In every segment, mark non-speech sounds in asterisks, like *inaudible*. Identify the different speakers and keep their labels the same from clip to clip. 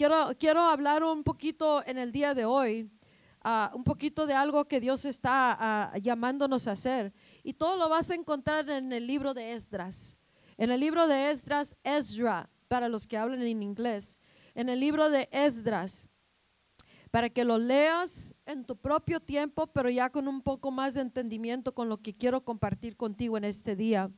Speaker 1: quiero, quiero hablar un poquito en el día de hoy, ah, un poquito de algo que Dios está ah, llamándonos a hacer. Y todo lo vas a encontrar en el libro de Esdras. En el libro de Esdras, Ezra, para los que hablan en inglés. En el libro de Esdras, para que lo leas en tu propio tiempo, pero ya con un poco más de entendimiento con lo que quiero compartir contigo en este día.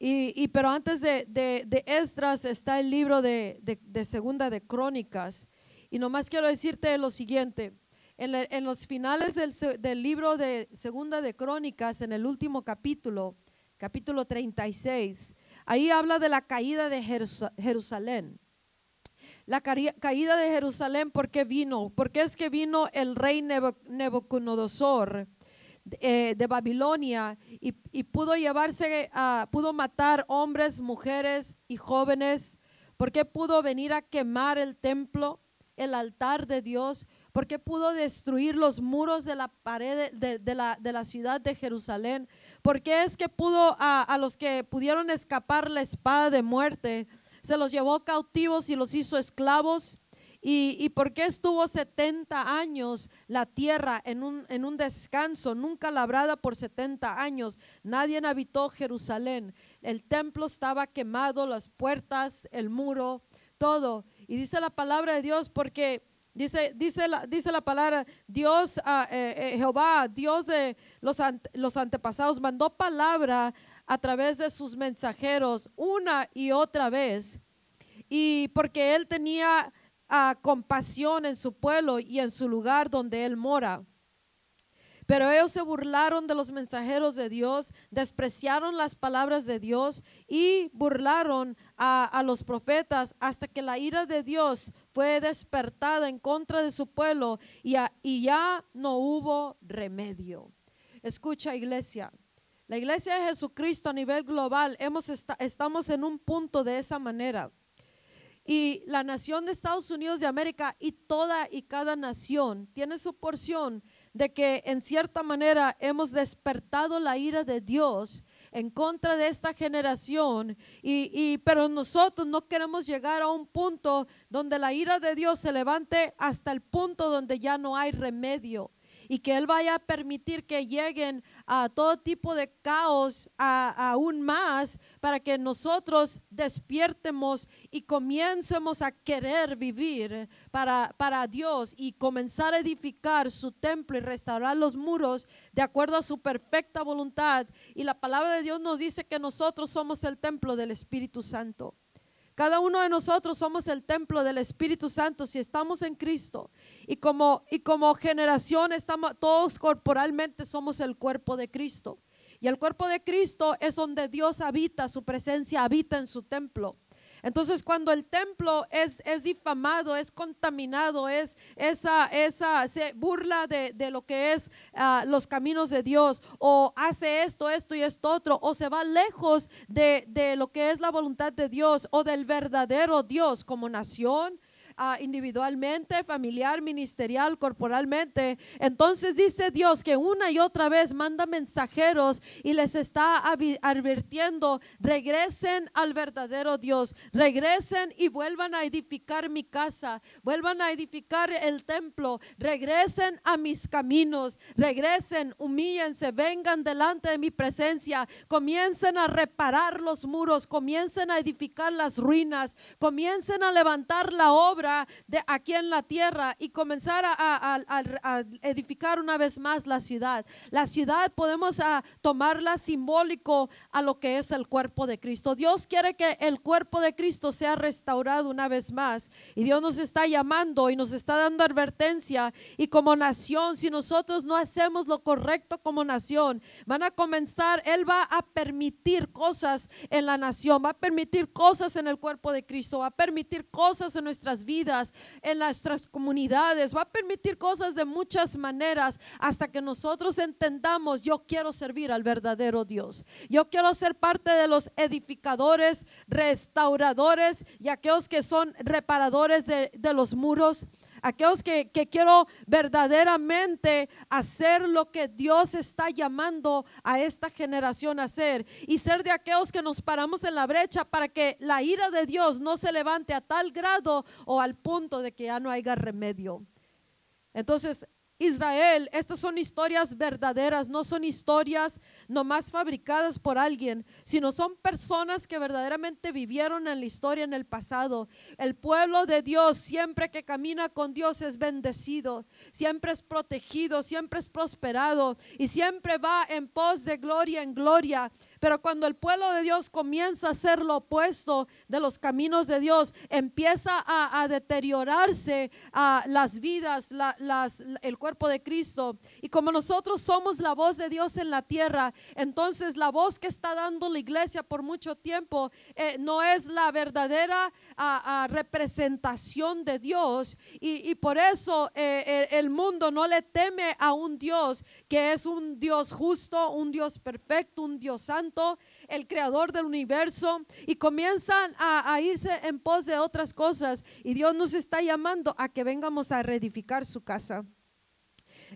Speaker 1: Y, pero antes de, de, Esdras está el libro de, Segunda de Crónicas. Y nomás quiero decirte lo siguiente. En, los finales del, del, libro de Segunda de Crónicas, en el último capítulo, capítulo 36, ahí habla de la caída de Jerusalén. La caída de Jerusalén, ¿por qué vino? Porque es que vino el rey Nebuchadnezzar eh, de Babilonia y, pudo llevarse, a, pudo matar hombres, mujeres y jóvenes. porque pudo venir a quemar el templo, el altar de Dios? porque pudo destruir los muros de la pared de, la, de la, ciudad de Jerusalén? porque es que pudo a, a los que pudieron escapar la espada de muerte? Se los llevó cautivos y los hizo esclavos ¿Y, y estuvo 70 años la tierra en un, en un descanso, nunca labrada por 70 años? Nadie habitó Jerusalén. El templo estaba quemado, las puertas, el muro, todo. Y dice la palabra de Dios porque... Dice, dice, la, dice la palabra, Dios, uh, eh, Jehová, Dios de los, los antepasados, mandó palabra a través de sus mensajeros una y otra vez. Y porque él tenía compasión en su pueblo y en su lugar donde él mora. Pero ellos se burlaron de los mensajeros de Dios, despreciaron las palabras de Dios y burlaron a, los profetas hasta que la ira de Dios fue despertada en contra de su pueblo y, y ya no hubo remedio. Escucha iglesia, la iglesia de Jesucristo a nivel global hemos estamos en un punto de esa manera. Y la nación de Estados Unidos de América y toda y cada nación tiene su porción de que en cierta manera hemos despertado la ira de Dios en contra de esta generación y, y, pero nosotros no queremos llegar a un punto donde la ira de Dios se levante hasta el punto donde ya no hay remedio y que Él vaya a permitir que lleguen a todo tipo de caos aún más para que nosotros despiertemos y comiencemos a querer vivir para, para Dios y comenzar a edificar su templo y restaurar los muros de acuerdo a su perfecta voluntad. Y la palabra de Dios nos dice que nosotros somos el templo del Espíritu Santo. Cada uno de nosotros somos el templo del Espíritu Santo si estamos en Cristo. Y como, y como generación estamos, todos corporalmente somos el cuerpo de Cristo. Y el cuerpo de Cristo es donde Dios habita, su presencia habita en su templo. Entonces, cuando el templo es, es difamado, es contaminado, es esa, esa se burla de, de lo que es ah, los caminos de Dios, o hace esto, esto y esto otro, o se va lejos de, de lo que es la voluntad de Dios o del verdadero Dios como nación, individualmente, familiar, ministerial, corporalmente. Entonces dice Dios que una y otra vez manda mensajeros y les está advirtiendo, regresen al verdadero Dios, regresen y vuelvan a edificar mi casa, vuelvan a edificar el templo, regresen a mis caminos, regresen, humíllense, vengan delante de mi presencia, comiencen a reparar los muros, comiencen a edificar las ruinas, comiencen a levantar la obra de aquí en la tierra y comenzar a, edificar una vez más la ciudad. La ciudad podemos a, tomarla simbólico a lo que es el cuerpo de Cristo. Dios quiere que el cuerpo de Cristo sea restaurado una vez más y Dios nos está llamando y nos está dando advertencia y como nación, si nosotros no hacemos lo correcto como nación, van a comenzar, Él va a permitir cosas en la nación, va a permitir cosas en el cuerpo de Cristo, va a permitir cosas en nuestras vidas en nuestras comunidades, va a permitir cosas de muchas maneras hasta que nosotros entendamos, yo quiero servir al verdadero Dios. Yo quiero ser parte de los edificadores, restauradores y aquellos que son reparadores de, de los muros aquellos que, que quiero verdaderamente hacer lo que Dios está llamando a esta generación a hacer y ser de aquellos que nos paramos en la brecha para que la ira de Dios no se levante a tal grado o al punto de que ya no haya remedio. Entonces, Israel, estas son historias verdaderas, no son historias nomás fabricadas por alguien, sino son personas que verdaderamente vivieron en la historia en el pasado. El pueblo de Dios, siempre que camina con Dios, es bendecido, siempre es protegido, siempre es prosperado y siempre va en pos de gloria en gloria. Pero cuando el pueblo de Dios comienza a ser lo opuesto de los caminos de Dios, empieza a, deteriorarse las vidas, el cuerpo de Cristo. Y como nosotros somos la voz de Dios en la tierra, entonces la voz que está dando la iglesia por mucho tiempo eh, no es la verdadera representación de Dios. Y, por eso eh, el mundo no le teme a un Dios que es un Dios justo, un Dios perfecto, un Dios santo el creador del universo, y comienzan a, irse en pos de otras cosas. Y Dios nos está llamando a que vengamos a reedificar su casa.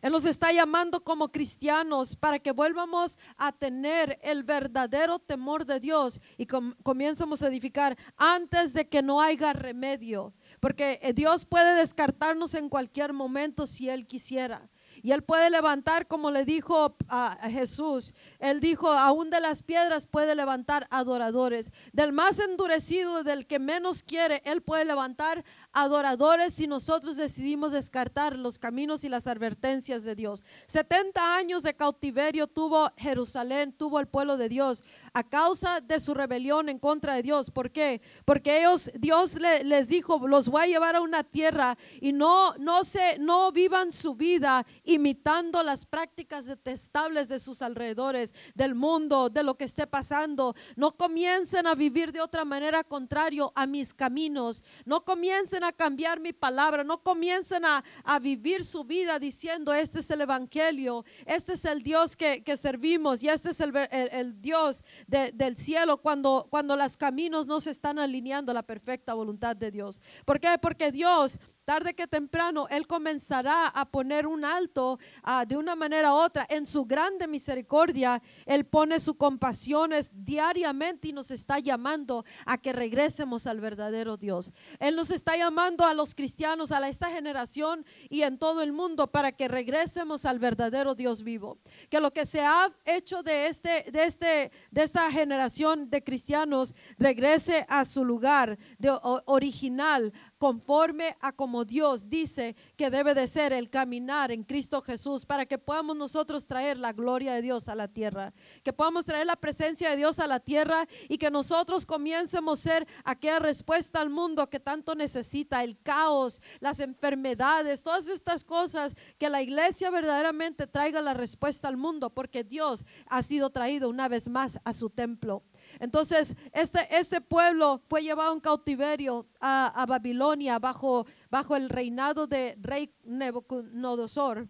Speaker 1: Él nos está llamando como cristianos para que vuelvamos a tener el verdadero temor de Dios y comiencemos a edificar antes de que no haya remedio. Porque eh, Dios puede descartarnos en cualquier momento si Él quisiera. Y Él puede levantar, como le dijo a Jesús, Él dijo, aún de las piedras puede levantar adoradores. Del más endurecido, del que menos quiere, Él puede levantar adoradores si nosotros decidimos descartar los caminos y las advertencias de Dios. 70 años de cautiverio tuvo Jerusalén, tuvo el pueblo de Dios a causa de su rebelión en contra de Dios. ¿Por qué? Porque ellos, Dios les dijo, los voy a llevar a una tierra y no, no se, no vivan su vida imitando las prácticas detestables de sus alrededores, del mundo, de lo que esté pasando. No comiencen a vivir de otra manera contrario a mis caminos. No comiencen a cambiar mi palabra. No comiencen a, vivir su vida diciendo, este es el Evangelio, este es el Dios que, servimos y este es el, Dios del cielo cuando, cuando los caminos no se están alineando a la perfecta voluntad de Dios. ¿Por qué? Porque Dios tarde que temprano Él comenzará a poner un alto ah, de una manera u otra. En su grande misericordia, Él pone su compasión diariamente y nos está llamando a que regresemos al verdadero Dios. Él nos está llamando a los cristianos, a esta generación y en todo el mundo para que regresemos al verdadero Dios vivo. Que lo que se ha hecho de, este, de, este, de esta generación de cristianos regrese a su lugar de, original, conforme a como Dios dice que debe de ser el caminar en Cristo Jesús para que podamos nosotros traer la gloria de Dios a la tierra, que podamos traer la presencia de Dios a la tierra y que nosotros comiencemos a ser aquella respuesta al mundo que tanto necesita, el caos, las enfermedades, todas estas cosas, que la iglesia verdaderamente traiga la respuesta al mundo, porque Dios ha sido traído una vez más a su templo. Entonces, este, este pueblo fue llevado en cautiverio a, a Babilonia bajo, bajo el reinado de rey Nebuchadnezzar.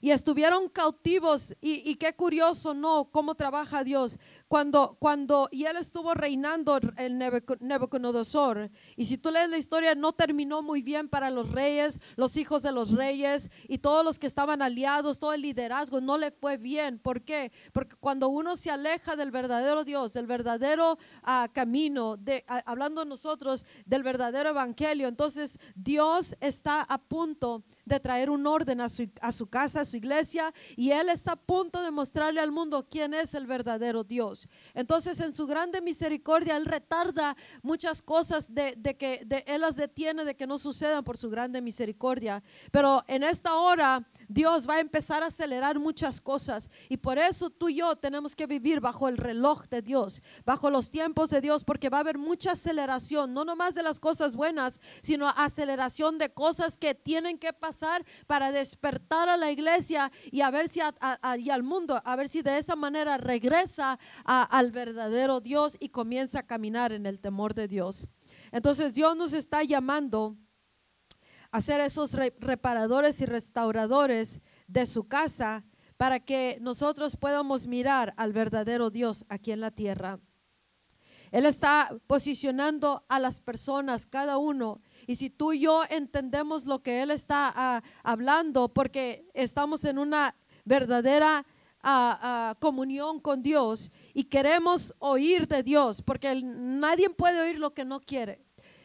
Speaker 1: Y estuvieron cautivos y, qué curioso, ¿no? Cómo trabaja Dios. Cuando, cuando, y él estuvo reinando en Nebuchadnezzar. Y si tú lees la historia, no terminó muy bien para los reyes, los hijos de los reyes y todos los que estaban aliados, todo el liderazgo, no le fue bien. ¿Por qué? Porque cuando uno se aleja del verdadero Dios, del verdadero ah, camino, de, hablando nosotros del verdadero evangelio, entonces Dios está a punto de traer un orden a su casa, a su iglesia, y Él está a punto de mostrarle al mundo quién es el verdadero Dios. Entonces, en su grande misericordia, Él retarda muchas cosas de, que de, Él las detiene de que no sucedan por su grande misericordia. Pero en esta hora, Dios va a empezar a acelerar muchas cosas, y por eso tú y yo tenemos que vivir bajo el reloj de Dios, bajo los tiempos de Dios, porque va a haber mucha aceleración, no nomás de las cosas buenas, sino aceleración de cosas que tienen que pasar para despertar a la iglesia y a ver si y al mundo, a ver si de esa manera regresa al verdadero Dios y comienza a caminar en el temor de Dios. Entonces Dios nos está llamando a ser esos reparadores y restauradores de su casa para que nosotros podamos mirar al verdadero Dios aquí en la tierra. Él está posicionando a las personas, cada uno. Y si tú y yo entendemos lo que Él está ah, hablando, porque estamos en una verdadera ah, comunión con Dios y queremos oír de Dios, porque nadie puede oír lo que no quiere.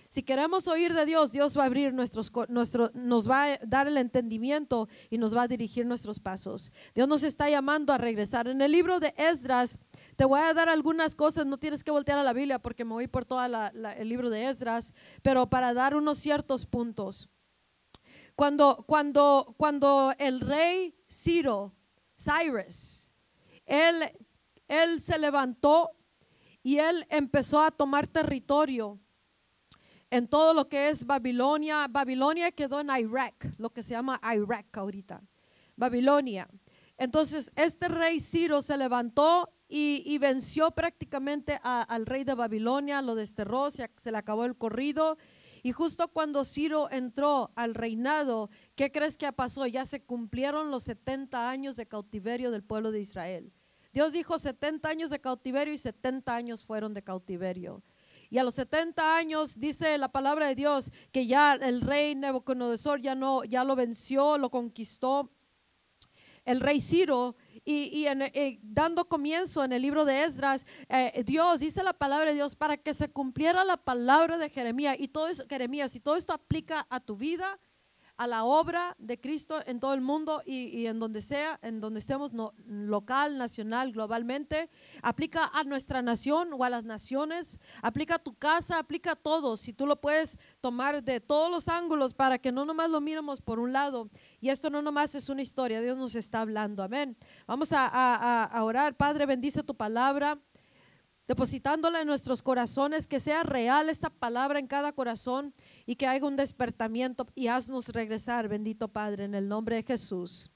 Speaker 1: Si queremos oír de Dios, Dios va a abrir nuestros, nuestro, nos va a dar el entendimiento y nos va a dirigir nuestros pasos. Dios nos está llamando a regresar. En el libro de Esdras, te voy a dar algunas cosas, no tienes que voltear a la Biblia porque me voy por todo el libro de Esdras, pero para dar unos ciertos puntos. Cuando, cuando, cuando el rey Ciro, Cyrus, él, él se levantó y él empezó a tomar territorio en todo lo que es Babilonia. Babilonia quedó en Irak, lo que se llama Irak ahorita. Babilonia. Entonces, este rey Ciro se levantó y, venció prácticamente al rey de Babilonia, lo desterró, se, le acabó el corrido. Y justo cuando Ciro entró al reinado, ¿qué crees que pasó? Ya se cumplieron los 70 años de cautiverio del pueblo de Israel. Dios dijo 70 años de cautiverio y 70 años fueron de cautiverio. Y a los 70 años dice la palabra de Dios que ya el rey Nebuchadnezzar ya no ya lo venció, lo conquistó el rey Ciro y, eh, dando comienzo en el libro de Esdras, eh, Dios dice la palabra de Dios para que se cumpliera la palabra de Jeremías y todo eso, Jeremías, y todo esto aplica a tu vida, a la obra de Cristo en todo el mundo y, en donde sea, en donde estemos, local, nacional, globalmente. Aplica a nuestra nación o a las naciones, aplica a tu casa, aplica a todos. Si tú lo puedes tomar de todos los ángulos para que no nomás lo miremos por un lado. Y esto no nomás es una historia, Dios nos está hablando. Amén. Vamos a, a orar. Padre, bendice tu palabra depositándola en nuestros corazones, que sea real esta palabra en cada corazón y que haya un despertamiento y haznos regresar, bendito Padre, en el nombre de Jesús.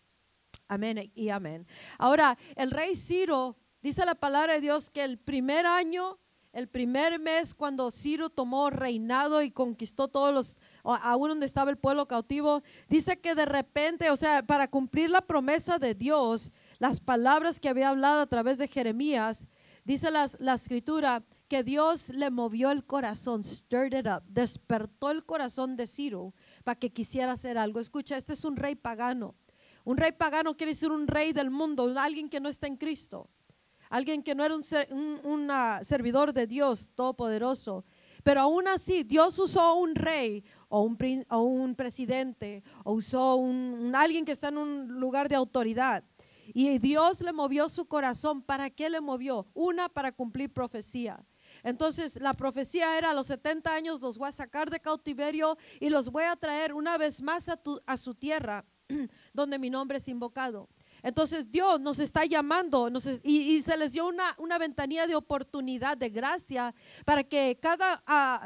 Speaker 1: Amén y amén. Ahora, el rey Ciro, dice la palabra de Dios que el primer año, el primer mes cuando Ciro tomó reinado y conquistó todos los, aún donde estaba el pueblo cautivo, dice que de repente, o sea, para cumplir la promesa de Dios, las palabras que había hablado a través de Jeremías, Dice la, escritura que Dios le movió el corazón, stirred it up, despertó el corazón de Ciro para que quisiera hacer algo. Escucha, este es un rey pagano. Un rey pagano quiere decir un rey del mundo, alguien que no está en Cristo, alguien que no era un, servidor de Dios todopoderoso. Pero aún así, Dios usó un rey o un, o un presidente o usó un, alguien que está en un lugar de autoridad y Dios le movió su corazón. ¿Para qué le movió? Una, para cumplir profecía. Entonces la profecía era a los 70 años los voy a sacar de cautiverio y los voy a traer una vez más a, a su tierra *clears throat* donde mi nombre es invocado. Entonces Dios nos está llamando y, se les dio una, una, ventanilla de oportunidad, de gracia, para que cada,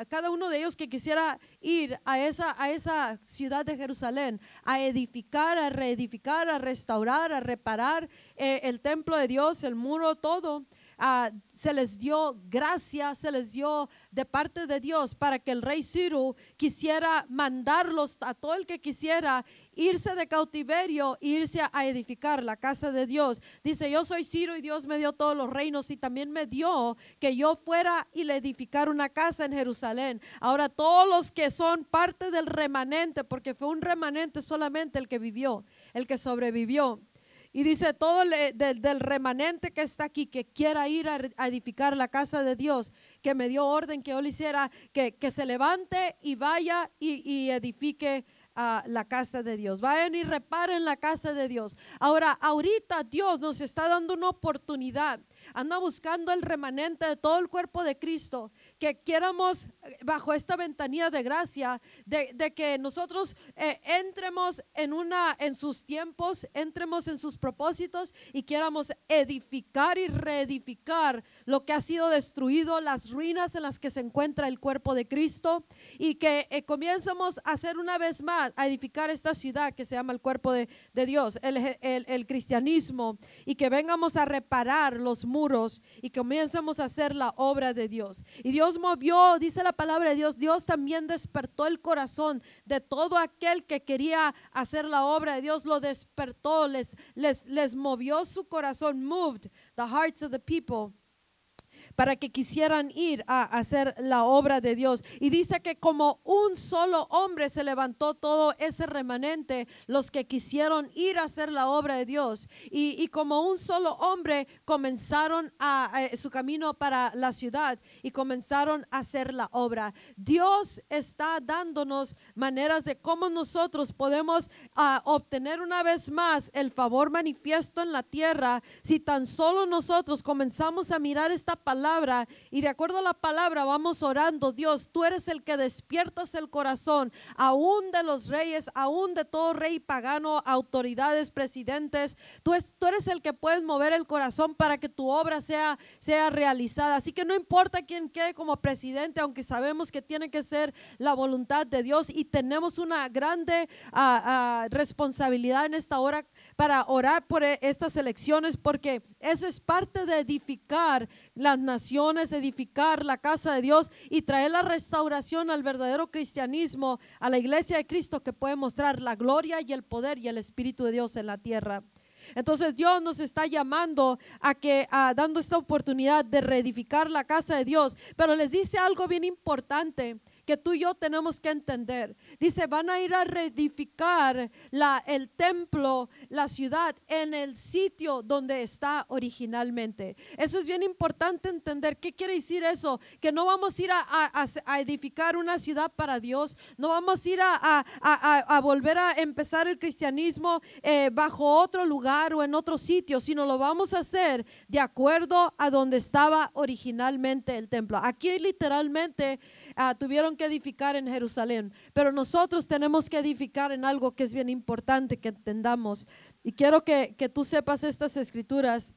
Speaker 1: cada uno de ellos que quisiera ir a esa, a esa ciudad de Jerusalén, a edificar, a reedificar, a restaurar, a reparar eh, el templo de Dios, el muro, todo, Ah, se les dio gracia, se les dio de parte de Dios para que el rey Ciro quisiera mandarlos a todo el que quisiera irse de cautiverio, irse a edificar la casa de Dios. Dice, yo soy Ciro y Dios me dio todos los reinos y también me dio que yo fuera y le edificar una casa en Jerusalén. Ahora todos los que son parte del remanente, porque fue un remanente solamente el que vivió, el que sobrevivió. Y dice, todo del remanente que está aquí, que quiera ir a, edificar la casa de Dios, que me dio orden que yo le hiciera, que, se levante y vaya y, y edifique a la casa de Dios. Vayan y reparen la casa de Dios. Ahora, ahorita Dios nos está dando una oportunidad anda buscando el remanente de todo el cuerpo de Cristo, que quieramos eh, bajo esta ventanilla de gracia, de, que nosotros eh, entremos en una, en sus tiempos, entremos en sus propósitos y quieramos edificar y reedificar lo que ha sido destruido, las ruinas en las que se encuentra el cuerpo de Cristo. Y que eh, comiencemos a hacer una vez más, a edificar esta ciudad que se llama el cuerpo de, Dios, el, el cristianismo. Y que vengamos a reparar los y comenzamos a hacer la obra de Dios. Y Dios movió, dice la palabra de Dios, Dios también despertó el corazón de todo aquel que quería hacer la obra de Dios, lo despertó, les, les, les movió su corazón, moved the hearts of the people para que quisieran ir a hacer la obra de Dios. Y dice que como un solo hombre se levantó todo ese remanente, los que quisieron ir a hacer la obra de Dios. Y, como un solo hombre comenzaron a, su camino para la ciudad y comenzaron a hacer la obra. Dios está dándonos maneras de cómo nosotros podemos ah, obtener una vez más el favor manifiesto en la tierra si tan solo nosotros comenzamos a mirar esta palabra y de acuerdo a la palabra vamos orando, Dios, tú eres el que despiertas el corazón aún de los reyes, aún de todo rey pagano, autoridades, presidentes, tú, tú eres el que puedes mover el corazón para que tu obra sea, sea realizada. Así que no importa quién quede como presidente, aunque sabemos que tiene que ser la voluntad de Dios y tenemos una grande ah, ah, responsabilidad en esta hora para orar por e, estas elecciones, porque eso es parte de edificar las naciones, edificar la casa de Dios y traer la restauración al verdadero cristianismo, a la iglesia de Cristo que puede mostrar la gloria y el poder y el Espíritu de Dios en la tierra. Entonces Dios nos está llamando a que, a, dando esta oportunidad de reedificar la casa de Dios, pero les dice algo bien importante que tú y yo tenemos que entender. Dice, van a ir a reedificar la, el templo, la ciudad, en el sitio donde está originalmente. Eso es bien importante entender. ¿Qué quiere decir eso? Que no vamos a ir a, edificar una ciudad para Dios, no vamos a ir a, volver a empezar el cristianismo eh, bajo otro lugar o en otro sitio, sino lo vamos a hacer de acuerdo a donde estaba originalmente el templo. Aquí literalmente uh, tuvieron que edificar en Jerusalén, pero nosotros tenemos que edificar en algo que es bien importante que entendamos. Y quiero que, que tú sepas estas escrituras,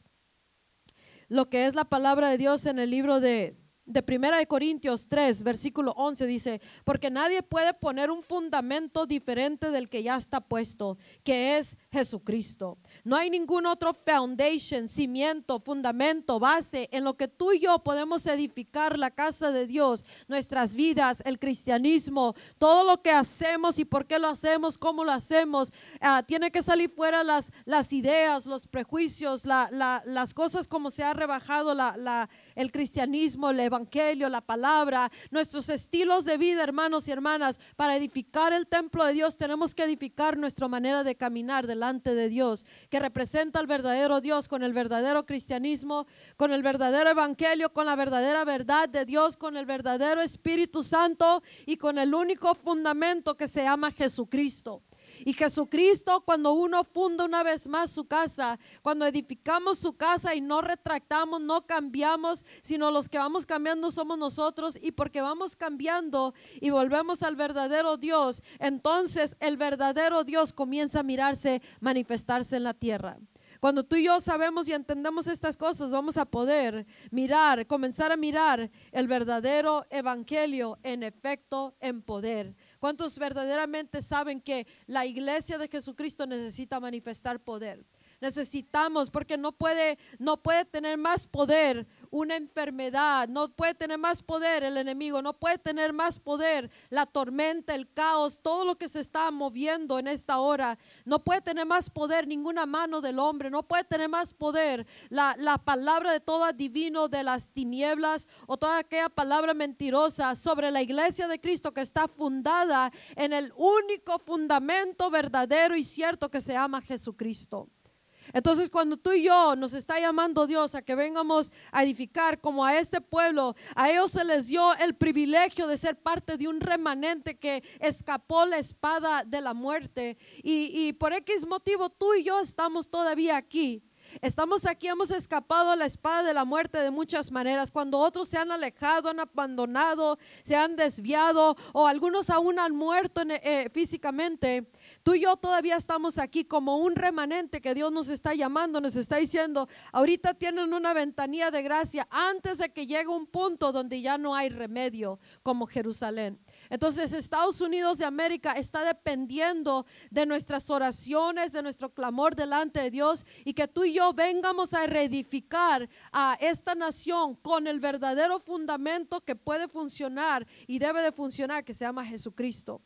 Speaker 1: lo que es la palabra de Dios en el libro de, de Primera de Corintios 3, versículo 11 dice, porque nadie puede poner un fundamento diferente del que ya está puesto, que es Jesucristo. No hay ningún otro foundation, cimiento, fundamento, base en lo que tú y yo podemos edificar la casa de Dios, nuestras vidas, el cristianismo, todo lo que hacemos y por qué lo hacemos, cómo lo hacemos. Ah, tiene que salir fuera las, las ideas, los prejuicios, las cosas como se ha rebajado la, el cristianismo, el evangelio, la palabra, nuestros estilos de vida, hermanos y hermanas. Para edificar el templo de Dios tenemos que edificar nuestra manera de caminar delante de Dios, que representa al verdadero Dios con el verdadero cristianismo, con el verdadero evangelio, con la verdadera verdad de Dios, con el verdadero Espíritu Santo y con el único fundamento que se llama Jesucristo. Y Jesucristo, cuando uno funda una vez más su casa, cuando edificamos su casa y no retractamos, no cambiamos, sino los que vamos cambiando somos nosotros y porque vamos cambiando y volvemos al verdadero Dios, entonces el verdadero Dios comienza a mirarse, manifestarse en la tierra. Cuando tú y yo sabemos y entendemos estas cosas, vamos a poder mirar, comenzar a mirar el verdadero evangelio en efecto, en poder. ¿Cuántos verdaderamente saben que la iglesia de Jesucristo necesita manifestar poder? Necesitamos porque no puede no puede tener más poder una enfermedad, no puede tener más poder el enemigo, no puede tener más poder la tormenta, el caos, todo lo que se está moviendo en esta hora, no puede tener más poder ninguna mano del hombre, no puede tener más poder la, la palabra de todo divino de las tinieblas o toda aquella palabra mentirosa sobre la iglesia de Cristo que está fundada en el único fundamento verdadero y cierto que se llama Jesucristo. Entonces cuando tú y yo nos está llamando Dios a que vengamos a edificar como a este pueblo, a ellos se les dio el privilegio de ser parte de un remanente que escapó la espada de la muerte. Y, y por X motivo tú y yo estamos todavía aquí. Estamos aquí, hemos escapado a la espada de la muerte de muchas maneras. Cuando otros se han alejado, han abandonado, se han desviado o algunos aún han muerto eh, físicamente, tú y yo todavía estamos aquí como un remanente que Dios nos está llamando, nos está diciendo, ahorita tienen una ventanilla de gracia antes de que llegue un punto donde ya no hay remedio como Jerusalén. Entonces Estados Unidos de América está dependiendo de nuestras oraciones, de nuestro clamor delante de Dios y que tú y yo vengamos a reedificar a esta nación con el verdadero fundamento que puede funcionar y debe de funcionar, que se llama Jesucristo.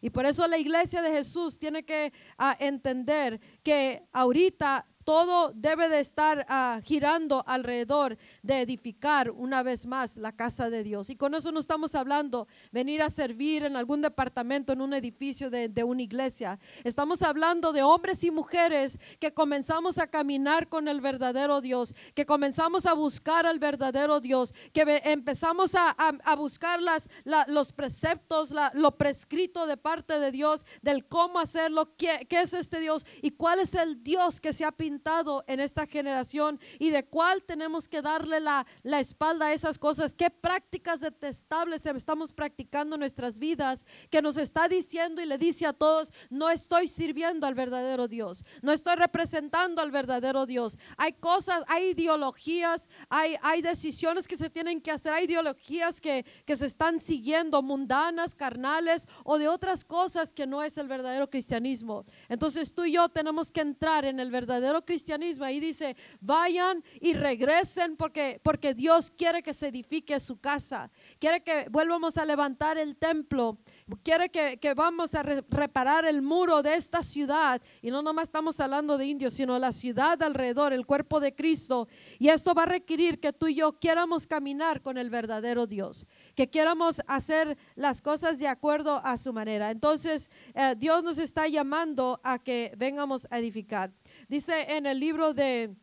Speaker 1: Y por eso la iglesia de Jesús tiene que ah, entender que ahorita todo debe de estar ah, girando alrededor de edificar una vez más la casa de Dios. Y con eso no estamos hablando venir a servir en algún departamento, en un edificio de, una iglesia. Estamos hablando de hombres y mujeres que comenzamos a caminar con el verdadero Dios, que comenzamos a buscar al verdadero Dios, que empezamos a, buscar los preceptos, la- lo prescrito de parte de Dios, del cómo hacerlo, qué, qué es este Dios y cuál es el Dios que se ha pintado en esta generación y de cuál tenemos que darle la, la espalda a esas cosas, qué prácticas detestables estamos practicando en nuestras vidas, que nos está diciendo y le dice a todos, no estoy sirviendo al verdadero Dios, no estoy representando al verdadero Dios. Hay cosas, hay ideologías, hay, hay decisiones que se tienen que hacer, hay ideologías que, que se están siguiendo, mundanas, carnales o de otras cosas que no es el verdadero cristianismo. Entonces tú y yo tenemos que entrar en el verdadero cristianismo. Ahí dice, vayan y regresen porque, porque Dios quiere que se edifique su casa, quiere que vuelvamos a levantar el templo, quiere que, que vamos a re- reparar el muro de esta ciudad. Y no nomás estamos hablando de indios, sino la ciudad alrededor, el cuerpo de Cristo. Y esto va a requerir que tú y yo quieramos caminar con el verdadero Dios, que quieramos hacer las cosas de acuerdo a su manera. Entonces, eh, Dios nos está llamando a que vengamos a edificar. Dice en el libro de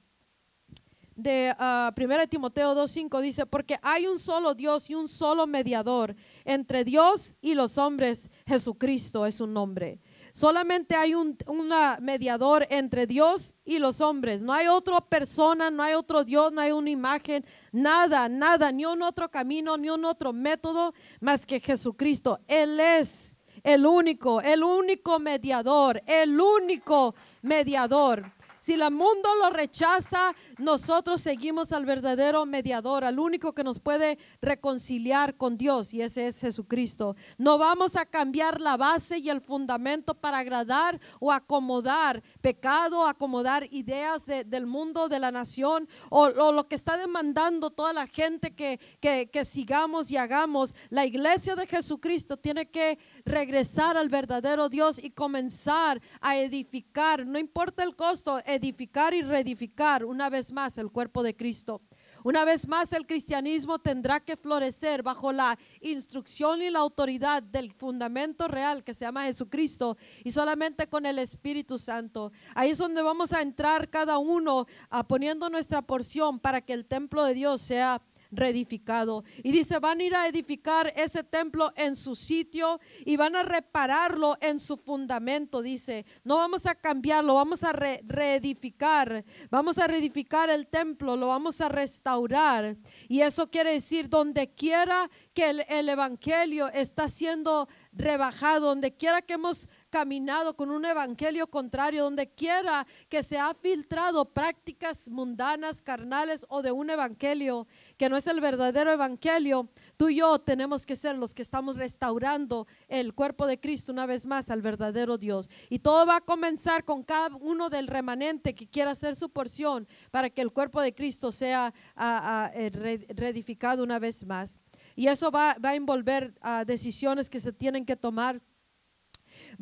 Speaker 1: de ah, 1 Timoteo 2.5 dice, porque hay un solo Dios y un solo mediador entre Dios y los hombres, Jesucristo es su nombre. Solamente hay un una mediador entre Dios y los hombres. No hay otra persona, no hay otro Dios, no hay una imagen, nada, nada, ni un otro camino, ni un otro método más que Jesucristo. Él es el único, el único mediador, el único mediador. Si el mundo lo rechaza, nosotros seguimos al verdadero mediador, al único que nos puede reconciliar con Dios, y ese es Jesucristo. No vamos a cambiar la base y el fundamento para agradar o acomodar pecado, acomodar ideas de- del mundo, de la nación, o, lo que está demandando toda la gente que, que, que sigamos y hagamos. La iglesia de Jesucristo tiene que regresar al verdadero Dios y comenzar a edificar, no importa el costo, edificar y reedificar una vez más el cuerpo de Cristo. Una vez más el cristianismo tendrá que florecer bajo la instrucción y la autoridad del fundamento real que se llama Jesucristo y solamente con el Espíritu Santo. Ahí es donde vamos a entrar cada uno a poniendo nuestra porción para que el templo de Dios sea reedificado. Y dice, van a ir a edificar ese templo en su sitio y van a repararlo en su fundamento, dice. No vamos a cambiarlo, vamos a re- reedificar, vamos a reedificar el templo, lo vamos a restaurar. Y eso quiere decir, donde quiera que el, el evangelio está siendo rebajado, donde quiera que hemos caminado con un evangelio contrario, donde quiera que se ha filtrado prácticas mundanas, carnales o de un evangelio que no es el verdadero evangelio, tú y yo tenemos que ser los que estamos restaurando el cuerpo de Cristo una vez más al verdadero Dios. Y todo va a comenzar con cada uno del remanente que quiera hacer su porción para que el cuerpo de Cristo sea ah, ah, eh, re- reedificado una vez más. Y eso va, va a envolver ah, decisiones que se tienen que tomar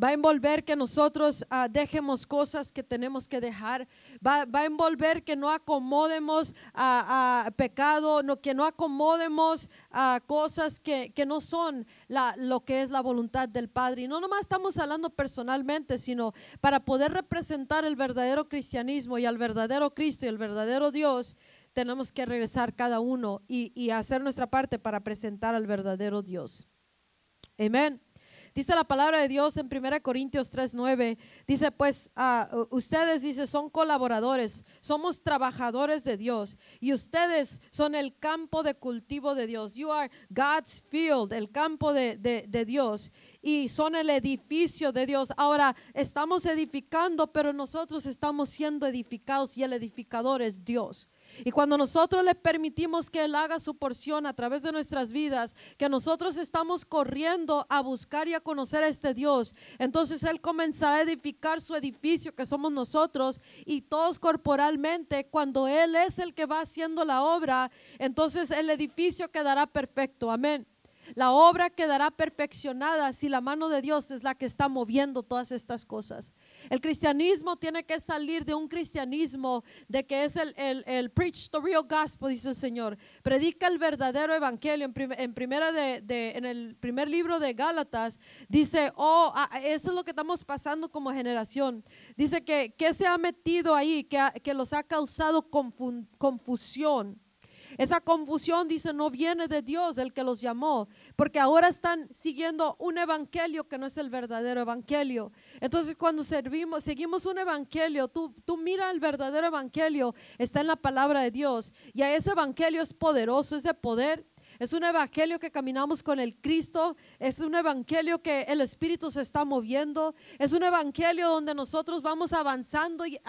Speaker 1: va a envolver que nosotros ah, dejemos cosas que tenemos que dejar, va, va a envolver que no acomodemos a, pecado, no, que no acomodemos a cosas que, que no son la, lo que es la voluntad del Padre. Y no nomás estamos hablando personalmente, sino para poder representar el verdadero cristianismo y al verdadero Cristo y el verdadero Dios. Tenemos que regresar cada uno y, y hacer nuestra parte para presentar al verdadero Dios. Amén. Dice la palabra de Dios en 1 Corintios 3:9. Dice, pues ah, ustedes, dice, son colaboradores, somos trabajadores de Dios y ustedes son el campo de cultivo de Dios. You are God's field, el campo de, de- de Dios y son el edificio de Dios. Ahora estamos edificando, pero nosotros estamos siendo edificados y el edificador es Dios. Y cuando nosotros le permitimos que Él haga su porción a través de nuestras vidas, que nosotros estamos corriendo a buscar y a conocer a este Dios, entonces Él comenzará a edificar su edificio que somos nosotros y todos corporalmente, cuando Él es el que va haciendo la obra, entonces el edificio quedará perfecto. Amén. La obra quedará perfeccionada si la mano de Dios es la que está moviendo todas estas cosas. El cristianismo tiene que salir de un cristianismo de que es el, el, preach the real gospel, dice el Señor. Predica el verdadero evangelio. En, primera de, en el primer libro de Gálatas dice, oh, ah, esto es lo que estamos pasando como generación. Dice que, que se ha metido ahí, que, que los ha causado confusión esa confusión, dice, no viene de Dios, el que los llamó, porque ahora están siguiendo un evangelio que no es el verdadero evangelio. Entonces, cuando servimos, seguimos un evangelio, tú, tú mira el verdadero evangelio, está en la palabra de Dios, y a ese evangelio es poderoso, es de poder es un evangelio que caminamos con el Cristo. Es un evangelio que el Espíritu se está moviendo. Es un evangelio donde nosotros vamos avanzando y,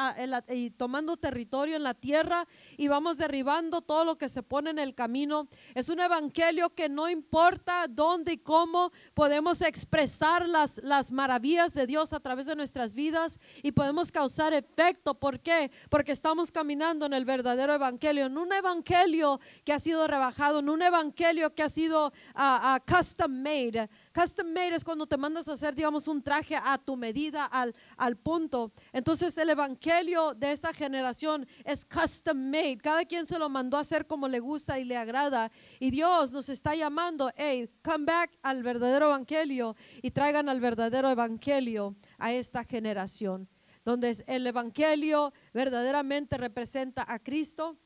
Speaker 1: tomando territorio en la tierra y vamos derribando todo lo que se pone en el camino. Es un evangelio que no importa dónde y cómo podemos expresar las, las maravillas de Dios a través de nuestras vidas y podemos causar efecto. ¿Por qué? Porque estamos caminando en el verdadero evangelio, en un evangelio que ha sido rebajado, en un evangelio que ha sido uh, custom made. Custom made es cuando te mandas a hacer, digamos, un traje a tu medida, al, al punto. Entonces el evangelio de esta generación es custom made. Cada quien se lo mandó a hacer como le gusta y le agrada. Y Dios nos está llamando, hey, come back al verdadero evangelio y traigan al verdadero evangelio a esta generación donde el Evangelio verdaderamente representa a Cristo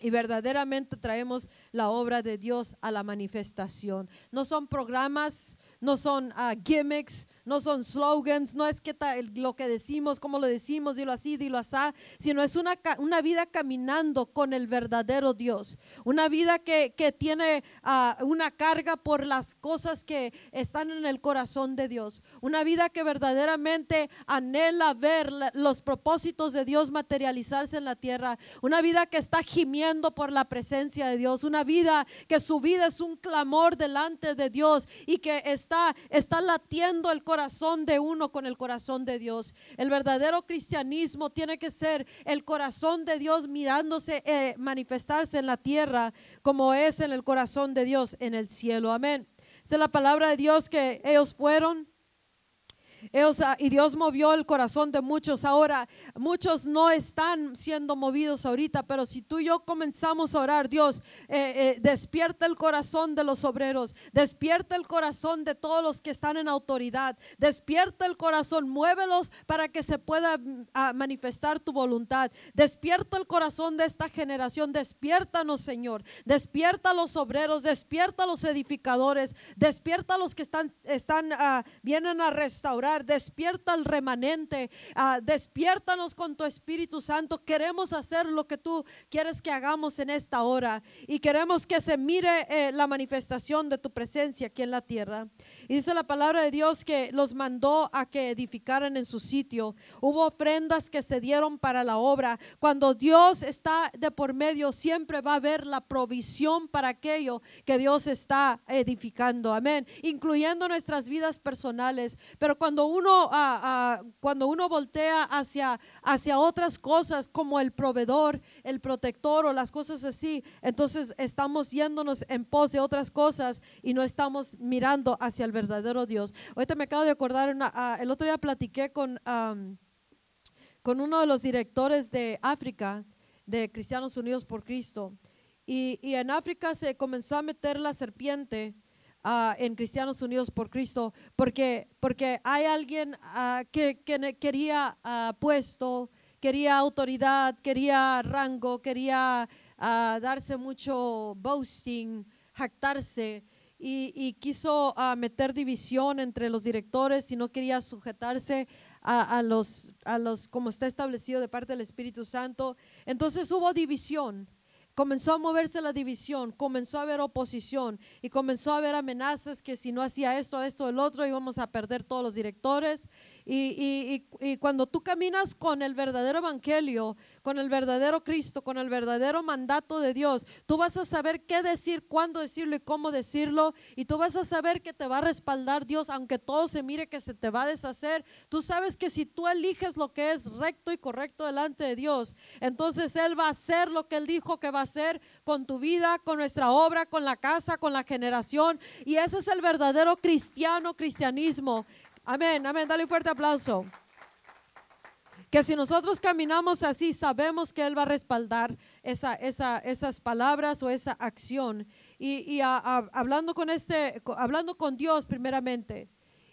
Speaker 1: y verdaderamente traemos la obra de Dios a la manifestación. No son programas, no son ah, gimmicks, no son slogans, no es que lo que decimos, como lo decimos, dilo así, dilo así, sino es una, una vida caminando con el verdadero Dios. Una vida que, que tiene ah, una carga por las cosas que están en el corazón de Dios. Una vida que verdaderamente anhela ver los propósitos de Dios materializarse en la tierra. Una vida que está gimiendo por la presencia de Dios. Una vida que su vida es un clamor delante de Dios y que está, está latiendo el corazón corazón de uno con el corazón de Dios. El verdadero cristianismo tiene que ser el corazón de Dios mirándose, eh, manifestarse en la tierra como es en el corazón de Dios en el cielo. Amén. es la palabra de Dios que ellos fueron y Dios movió el corazón de muchos. Ahora, muchos no están siendo movidos ahorita, pero si tú y yo comenzamos a orar, Dios, eh, eh, despierta el corazón de los obreros, despierta el corazón de todos los que están en autoridad, despierta el corazón, muévelos para que se pueda mm, manifestar tu voluntad. Despierta el corazón de esta generación, despiértanos, Señor. Despierta a los obreros, despierta a los edificadores, despierta a los que están, están uh, vienen a restaurar despierta al remanente, uh, despiértanos con tu Espíritu Santo. Queremos hacer lo que tú quieres que hagamos en esta hora y queremos que se mire eh, la manifestación de tu presencia aquí en la tierra. Y dice la palabra de Dios que los mandó a que edificaran en su sitio. Hubo ofrendas que se dieron para la obra. Cuando Dios está de por medio, siempre va a haber la provisión para aquello que Dios está edificando. Amén. Incluyendo nuestras vidas personales. Pero cuando uno, ah, ah, cuando uno voltea hacia, hacia otras cosas como el proveedor, el protector o las cosas así, entonces estamos yéndonos en pos de otras cosas y no estamos mirando hacia el verdadero Dios. Ahorita me acabo de acordar, ah, el otro día platiqué con, con uno de los directores de África, de Cristianos Unidos por Cristo, y, y en África se comenzó a meter la serpiente. Ah, en Cristianos Unidos por Cristo, porque, porque hay alguien ah, que, que, quería puesto, quería autoridad, quería rango, quería darse mucho boasting, jactarse y, quiso ah, meter división entre los directores y no quería sujetarse a, los, a los, como está establecido de parte del Espíritu Santo. Entonces hubo división. Comenzó a moverse la división, comenzó a haber oposición y comenzó a haber amenazas que si no hacía esto, esto, el otro, íbamos a perder todos los directores y, cuando tú caminas con el verdadero evangelio, con el verdadero Cristo, con el verdadero mandato de Dios, tú vas a saber qué decir, cuándo decirlo y cómo decirlo. Y tú vas a saber que te va a respaldar Dios, aunque todo se mire que se te va a deshacer. Tú sabes que si tú eliges lo que es recto y correcto delante de Dios, entonces Él va a hacer lo que Él dijo que va a hacer con tu vida, con nuestra obra, con la casa, con la generación. Y ese es el verdadero cristiano, cristianismo. Amén, amén. Dale un fuerte aplauso. Que si nosotros caminamos así, sabemos que Él va a respaldar esa, esas palabras o esa acción. Y, hablando, con este, hablando con Dios primeramente.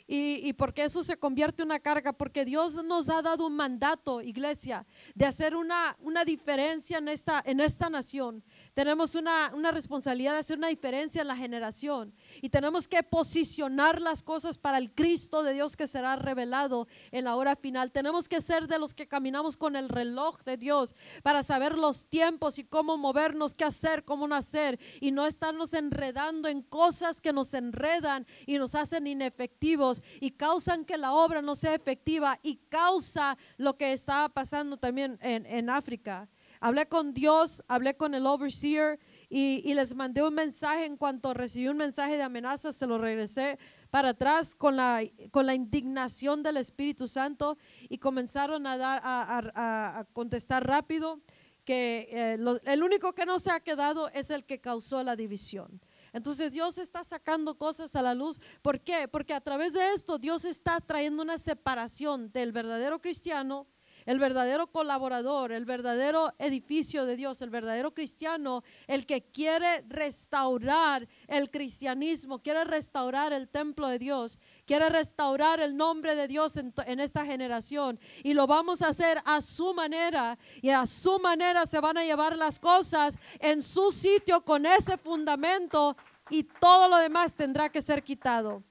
Speaker 1: Y, y, porque eso se convierte en una carga, porque Dios nos ha dado un mandato, iglesia, de hacer una, una diferencia en esta, en esta nación. Tenemos una, una, responsabilidad de hacer una diferencia en la generación y tenemos que posicionar las cosas para el Cristo de Dios que será revelado en la hora final. Tenemos que ser de los que caminamos con el reloj de Dios para saber los tiempos y cómo movernos, qué hacer, cómo no hacer y no estarnos enredando en cosas que nos enredan y nos hacen inefectivos y causan que la obra no sea efectiva y causa lo que está pasando también en, en África. Hablé con Dios, hablé con el overseer y, les mandé un mensaje. En cuanto recibí un mensaje de amenaza, se lo regresé para atrás con la, con la indignación del Espíritu Santo y comenzaron a, dar, a, contestar rápido que eh, el único que no se ha quedado es el que causó la división. Entonces Dios está sacando cosas a la luz. ¿Por qué? Porque a través de esto Dios está trayendo una separación del verdadero cristiano el verdadero colaborador, el verdadero edificio de Dios, el verdadero cristiano, el que quiere restaurar el cristianismo, quiere restaurar el templo de Dios, quiere restaurar el nombre de Dios en, esta generación. Y lo vamos a hacer a su manera y a su manera se van a llevar las cosas en su sitio con ese fundamento y todo lo demás tendrá que ser quitado.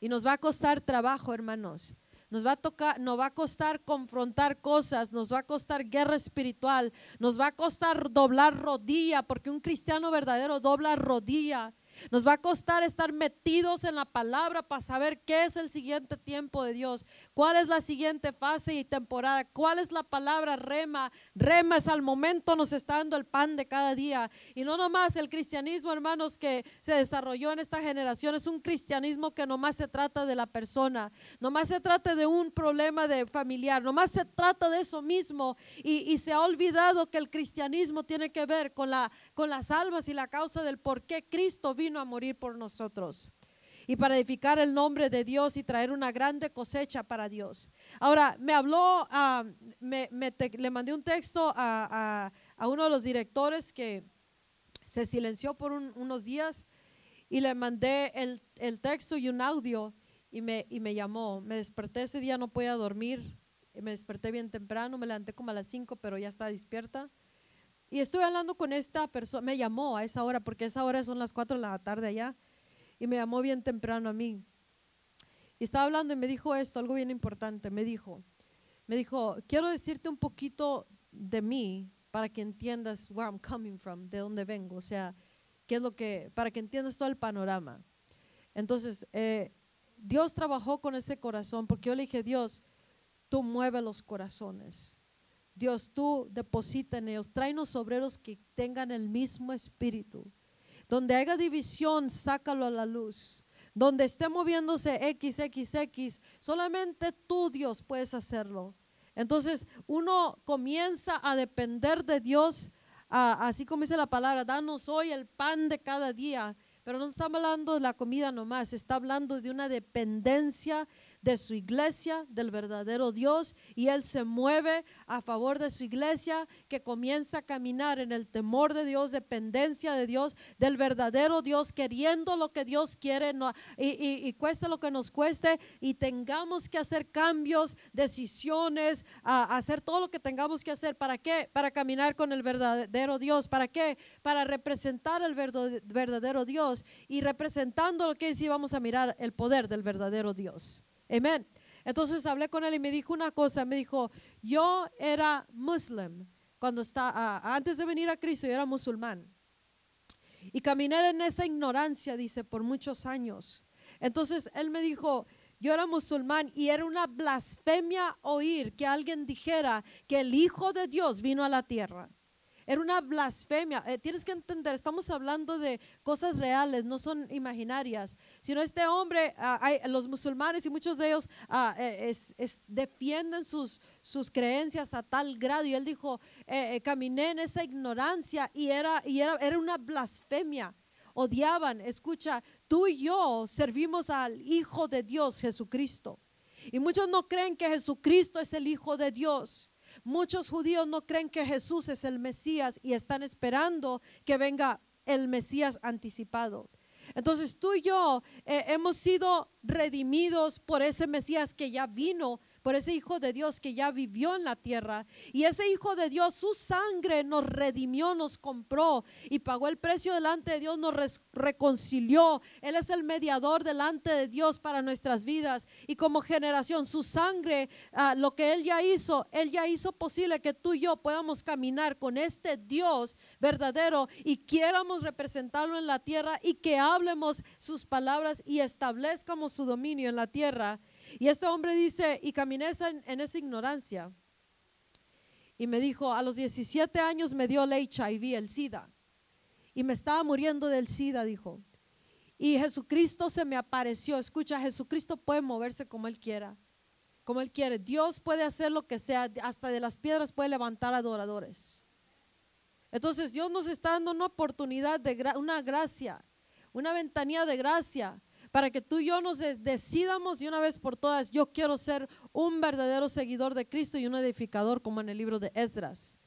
Speaker 1: Y nos va a costar trabajo, hermanos. Nos va a tocar, nos va a costar confrontar cosas, nos va a costar guerra espiritual, nos va a costar doblar rodilla, porque un cristiano verdadero dobla rodilla. Nos va a costar estar metidos en la palabra para saber qué es el siguiente tiempo de Dios, cuál es la siguiente fase y temporada, cuál es la palabra rema. Rema es al momento nos está dando el pan de cada día. Y no nomás el cristianismo, hermanos, que se desarrolló en esta generación, es un cristianismo que nomás se trata de la persona, nomás se trata de un problema de familiar, nomás se trata de eso mismo. Y, se ha olvidado que el cristianismo tiene que ver con, la, con las almas y la causa del por qué Cristo vino a morir por nosotros y para edificar el nombre de Dios y traer una grande cosecha para Dios. Ahora, me habló, ah, me, le mandé un texto a, uno de los directores que se silenció por unos días y le mandé el, texto y un audio y me, y me llamó. Me desperté ese día, no podía dormir, me desperté bien temprano, me levanté como a las 5, pero ya estaba despierta. Y estoy hablando con esta persona, me llamó a esa hora, porque esa hora son las 4 de la tarde allá, y me llamó bien temprano a mí. Y estaba hablando y me dijo esto, algo bien importante, me dijo, me dijo, quiero decirte un poquito de mí para que entiendas where I'm coming from, de dónde vengo, o sea, qué es lo que, para que entiendas todo el panorama. Entonces, eh, Dios trabajó con ese corazón, porque yo le dije, Dios, tú mueves los corazones. Dios, tú deposita en ellos, tráenos obreros que tengan el mismo espíritu. Donde haya división, sácalo a la luz. Donde esté moviéndose XXX, solamente tú, Dios, puedes hacerlo. Entonces, uno comienza a depender de Dios, así como dice la palabra, danos hoy el pan de cada día. Pero no está hablando de la comida nomás, está hablando de una dependencia de su iglesia, del verdadero Dios, y Él se mueve a favor de su iglesia que comienza a caminar en el temor de Dios, dependencia de Dios, del verdadero Dios, queriendo lo que Dios quiere y, cueste lo que nos cueste, y tengamos que hacer cambios, decisiones, hacer todo lo que tengamos que hacer. ¿Para qué? Para caminar con el verdadero Dios. ¿Para qué? Para representar el verdadero Dios. Y representando lo que sí vamos a mirar el poder del verdadero Dios. Amén. Entonces hablé con él y me dijo una cosa, me dijo, yo era muslim cuando está, antes de venir a Cristo, yo era musulmán. Y caminé en esa ignorancia, dice, por muchos años. Entonces él me dijo, yo era musulmán y era una blasfemia oír que alguien dijera que el Hijo de Dios vino a la tierra. Era una blasfemia. Eh, tienes que entender, estamos hablando de cosas reales, no son imaginarias. Sino este hombre, ah, hay, los musulmanes y muchos de ellos ah, eh, defienden sus, creencias a tal grado. Y él dijo, eh, caminé en esa ignorancia y era, y era, era una blasfemia odiaban. Escucha, tú y yo servimos al Hijo de Dios, Jesucristo. Y muchos no creen que Jesucristo es el Hijo de Dios. Muchos judíos no creen que Jesús es el Mesías y están esperando que venga el Mesías anticipado. Entonces tú y yo eh, hemos sido redimidos por ese Mesías que ya vino por ese Hijo de Dios que ya vivió en la tierra. Y ese Hijo de Dios, su sangre nos redimió, nos compró y pagó el precio delante de Dios, nos reconcilió. Él es el mediador delante de Dios para nuestras vidas. Y como generación, su sangre, ah, lo que Él ya hizo, Él ya hizo posible que tú y yo podamos caminar con este Dios verdadero y quieramos representarlo en la tierra y que hablemos sus palabras y establezcamos su dominio en la tierra. Y este hombre dice, y caminé en, esa ignorancia. Y me dijo, a los 17 años me dio el HIV, el SIDA. Y me estaba muriendo del SIDA, dijo. Y Jesucristo se me apareció. Escucha, Jesucristo puede moverse como Él quiera. Como Él quiere. Dios puede hacer lo que sea. Hasta de las piedras puede levantar adoradores. Entonces Dios nos está dando una oportunidad de una gracia, una ventanilla de gracia para que tú y yo nos decidamos de una vez por todas, yo quiero ser un verdadero seguidor de Cristo y un edificador como en el libro de Esdras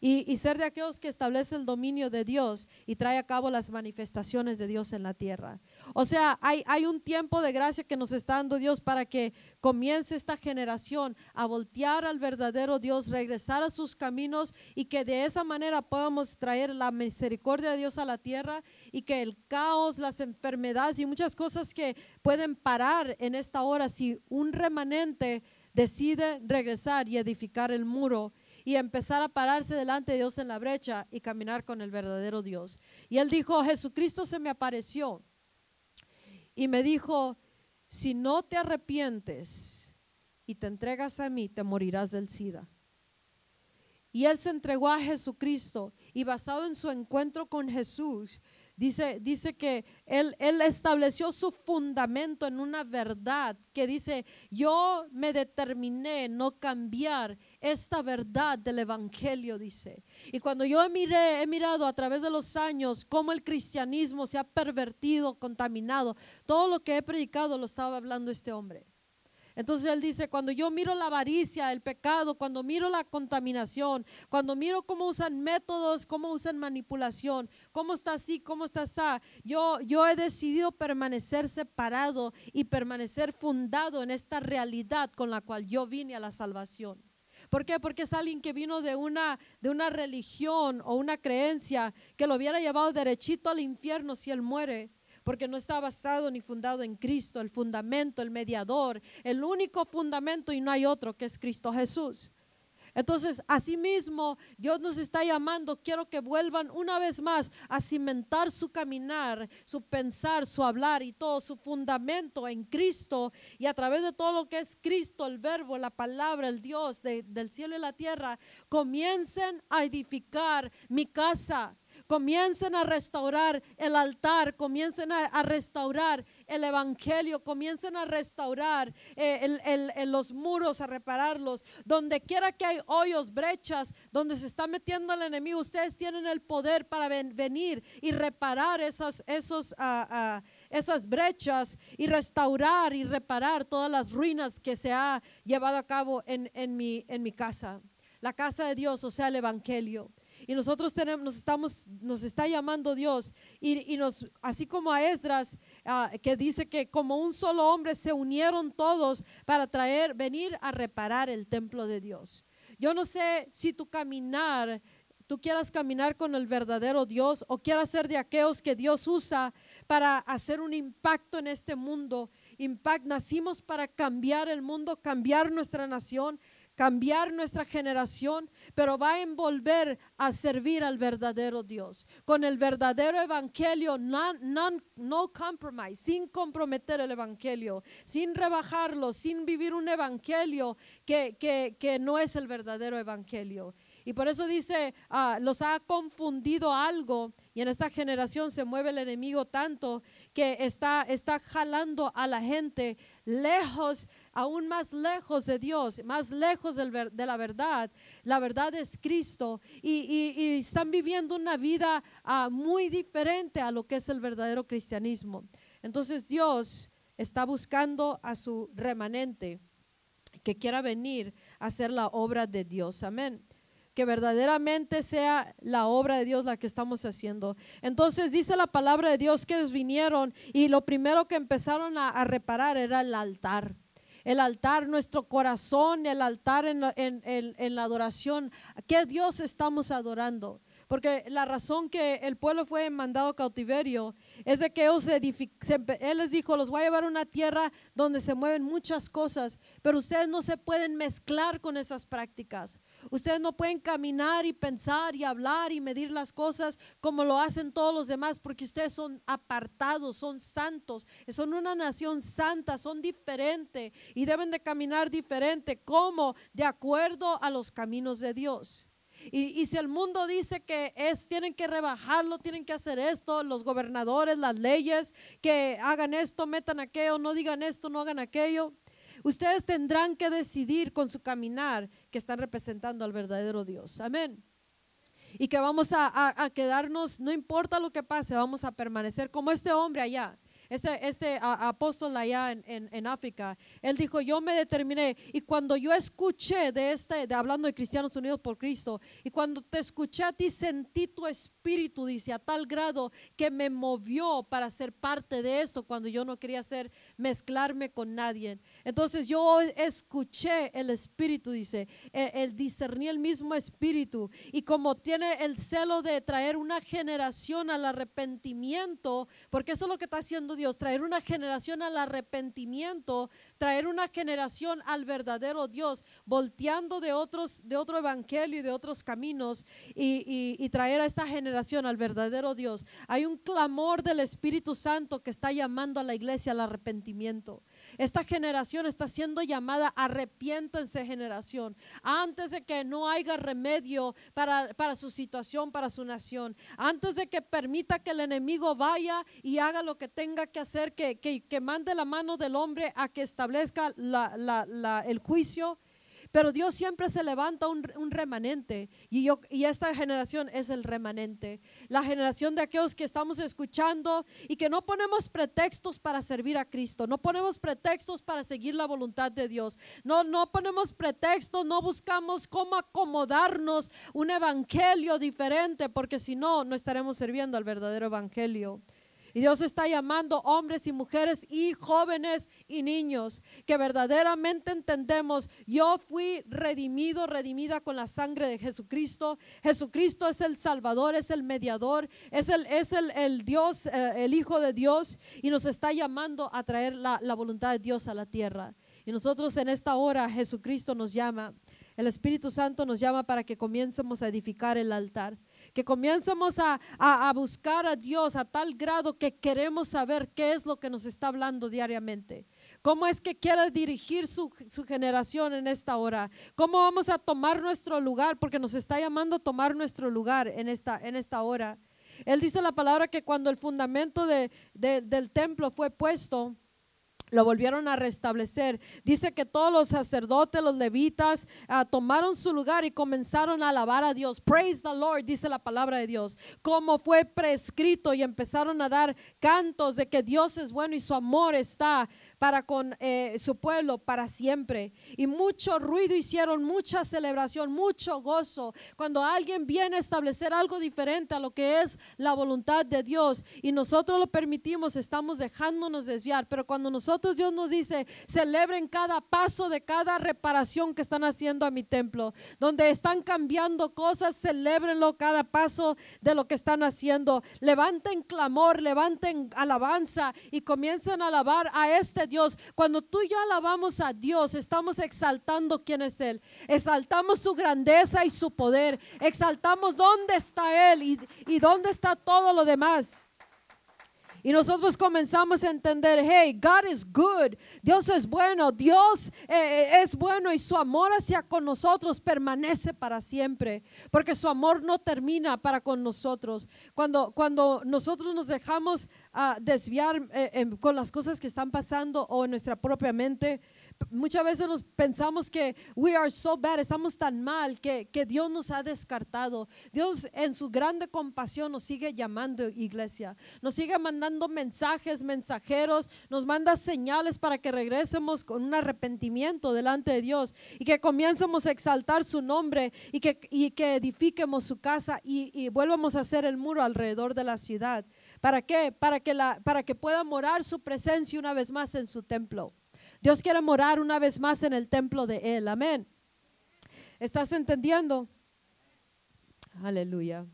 Speaker 1: y, ser de aquellos que establece el dominio de Dios y trae a cabo las manifestaciones de Dios en la tierra. O sea, hay, hay un tiempo de gracia que nos está dando Dios para que comience esta generación a voltear al verdadero Dios, regresar a sus caminos y que de esa manera podamos traer la misericordia de Dios a la tierra y que el caos, las enfermedades y muchas cosas que pueden parar en esta hora si un remanente decide regresar y edificar el muro y empezar a pararse delante de Dios en la brecha y caminar con el verdadero Dios. Y él dijo, Jesucristo se me apareció y me dijo, si no te arrepientes y te entregas a mí, te morirás del SIDA. Y él se entregó a Jesucristo y basado en su encuentro con Jesús, Dice, dice que él, él estableció su fundamento en una verdad que dice, yo me determiné no cambiar esta verdad del Evangelio, dice. Y cuando yo miré, he mirado a través de los años cómo el cristianismo se ha pervertido, contaminado, todo lo que he predicado lo estaba hablando este hombre. Entonces él dice, cuando yo miro la avaricia, el pecado, cuando miro la contaminación, cuando miro cómo usan métodos, cómo usan manipulación, cómo está así, cómo está así, yo, yo he decidido permanecer separado y permanecer fundado en esta realidad con la cual yo vine a la salvación. ¿Por qué? Porque es alguien que vino de una, de una religión o una creencia que lo hubiera llevado derechito al infierno si él muere porque no está basado ni fundado en Cristo, el fundamento, el mediador, el único fundamento y no hay otro que es Cristo Jesús. Entonces, asimismo, Dios nos está llamando, quiero que vuelvan una vez más a cimentar su caminar, su pensar, su hablar y todo su fundamento en Cristo y a través de todo lo que es Cristo, el verbo, la palabra, el Dios del cielo y la tierra, comiencen a edificar mi casa, comiencen a restaurar el altar, comiencen a, restaurar el evangelio, comiencen a restaurar eh, los muros, a repararlos. Donde quiera que hay hoyos, brechas, donde se está metiendo el enemigo, ustedes tienen el poder para venir y reparar ah, ah, esas brechas y restaurar y reparar todas las ruinas que se ha llevado a cabo en mi casa. La casa de Dios, o sea, el evangelio. Y nosotros tenemos, nos estamos, nos está llamando Dios. Y, nos, así como a Esdras, ah, que dice que como un solo hombre se unieron todos para traer, venir a reparar el templo de Dios. Yo no sé si tu caminar tú quieras caminar con el verdadero Dios o quieras ser de aquellos que Dios usa para hacer un impacto en este mundo. Impact, nacimos para cambiar el mundo, cambiar nuestra nación, cambiar nuestra generación, pero va a envolver a servir al verdadero Dios. Con el verdadero evangelio, no compromise, sin comprometer el evangelio, sin rebajarlo, sin vivir un evangelio que, que, que no es el verdadero evangelio. Y por eso dice, ah, los ha confundido algo. Y en esta generación se mueve el enemigo tanto que está, está jalando a la gente lejos, aún más lejos de Dios, más lejos de la verdad. La verdad es Cristo. Y, están viviendo una vida ah, muy diferente a lo que es el verdadero cristianismo. Entonces Dios está buscando a su remanente que quiera venir a hacer la obra de Dios. Amén que verdaderamente sea la obra de Dios la que estamos haciendo. Entonces dice la palabra de Dios que vinieron y lo primero que empezaron a, reparar era el altar. El altar, nuestro corazón, el altar en en la adoración. ¿Qué Dios estamos adorando? Porque la razón que el pueblo fue mandado a cautiverio es de que ellos él les dijo, los voy a llevar a una tierra donde se mueven muchas cosas, pero ustedes no se pueden mezclar con esas prácticas. Ustedes no pueden caminar y pensar y hablar y medir las cosas como lo hacen todos los demás, porque ustedes son apartados, son santos, son una nación santa, son diferentes y deben de caminar diferente, como de acuerdo a los caminos de Dios. Y, si el mundo dice que es, tienen que rebajarlo, tienen que hacer esto, los gobernadores, las leyes, que hagan esto, metan aquello, no digan esto, no hagan aquello. Ustedes tendrán que decidir con su caminar que están representando al verdadero Dios. Amén. Y que vamos a, a quedarnos, no importa lo que pase, vamos a permanecer como este hombre allá este, este apóstol allá en, África, él dijo, yo me determiné y cuando yo escuché de este, de hablando de Cristianos Unidos por Cristo, y cuando te escuché a ti sentí tu espíritu, dice, a tal grado que me movió para ser parte de eso cuando yo no quería hacer, mezclarme con nadie. Entonces yo escuché el espíritu, dice, el, el discerní el mismo espíritu y como tiene el celo de traer una generación al arrepentimiento, porque eso es lo que está haciendo traer una generación al arrepentimiento, traer una generación al verdadero Dios, volteando de otros, de otro evangelio y de otros caminos y, traer a esta generación al verdadero Dios. Hay un clamor del Espíritu Santo que está llamando a la iglesia al arrepentimiento. Esta generación está siendo llamada, arrepiéntense generación, antes de que no haya remedio para, para su situación, para su nación, antes de que permita que el enemigo vaya y haga lo que tenga que hacer, que, que, mande la mano del hombre a que establezca el juicio. Pero Dios siempre se levanta un, remanente y, yo, y esta generación es el remanente. La generación de aquellos que estamos escuchando y que no ponemos pretextos para servir a Cristo, no ponemos pretextos para seguir la voluntad de Dios, no, no ponemos pretextos, no buscamos cómo acomodarnos un evangelio diferente, porque si no, no estaremos sirviendo al verdadero evangelio. Y Dios está llamando hombres y mujeres y jóvenes y niños que verdaderamente entendemos, yo fui redimido, redimida con la sangre de Jesucristo. Jesucristo es el Salvador, es el mediador, es el, es el, Dios, eh, el Hijo de Dios y nos está llamando a traer la, la voluntad de Dios a la tierra. Y nosotros en esta hora Jesucristo nos llama, el Espíritu Santo nos llama para que comiencemos a edificar el altar que comiencemos a, buscar a Dios a tal grado que queremos saber qué es lo que nos está hablando diariamente. ¿Cómo es que quiere dirigir su, generación en esta hora? ¿Cómo vamos a tomar nuestro lugar? Porque nos está llamando a tomar nuestro lugar en esta, en esta hora. Él dice la palabra que cuando el fundamento del templo fue puesto, lo volvieron a restablecer. Dice que todos los sacerdotes, los levitas, ah, tomaron su lugar y comenzaron a alabar a Dios. Praise the Lord, dice la palabra de Dios. Como fue prescrito y empezaron a dar cantos de que Dios es bueno y su amor está para con eh, su pueblo para siempre. Y mucho ruido hicieron, mucha celebración, mucho gozo. Cuando alguien viene a establecer algo diferente a lo que es la voluntad de Dios y nosotros lo permitimos, estamos dejándonos desviar. Pero cuando nosotros Dios nos dice, celebren cada paso de cada reparación que están haciendo a mi templo, donde están cambiando cosas, celebrenlo cada paso de lo que están haciendo. Levanten clamor, levanten alabanza y comiencen a alabar a este Dios. Cuando tú y yo alabamos a Dios, estamos exaltando quién es Él. Exaltamos su grandeza y su poder. Exaltamos dónde está Él y, y dónde está todo lo demás. Y nosotros comenzamos a entender, hey, God is good, Dios es bueno, Dios eh, eh, es bueno y su amor hacia con nosotros permanece para siempre, porque su amor no termina para con nosotros. Cuando, cuando nosotros nos dejamos ah, desviar eh, con las cosas que están pasando o en nuestra propia mente, muchas veces nos pensamos que we are so bad, estamos tan mal que, que Dios nos ha descartado. Dios en su grande compasión nos sigue llamando iglesia, nos sigue mandando mensajes, mensajeros, nos manda señales para que regresemos con un arrepentimiento delante de Dios y que comiencemos a exaltar su nombre y que, y que edifiquemos su casa y, y volvamos a hacer el muro alrededor de la ciudad. ¿Para qué? Para que, la, para que pueda morar su presencia una vez más en su templo. Dios quiere morar una vez más en el templo de Él. Amén. ¿Estás entendiendo? Aleluya.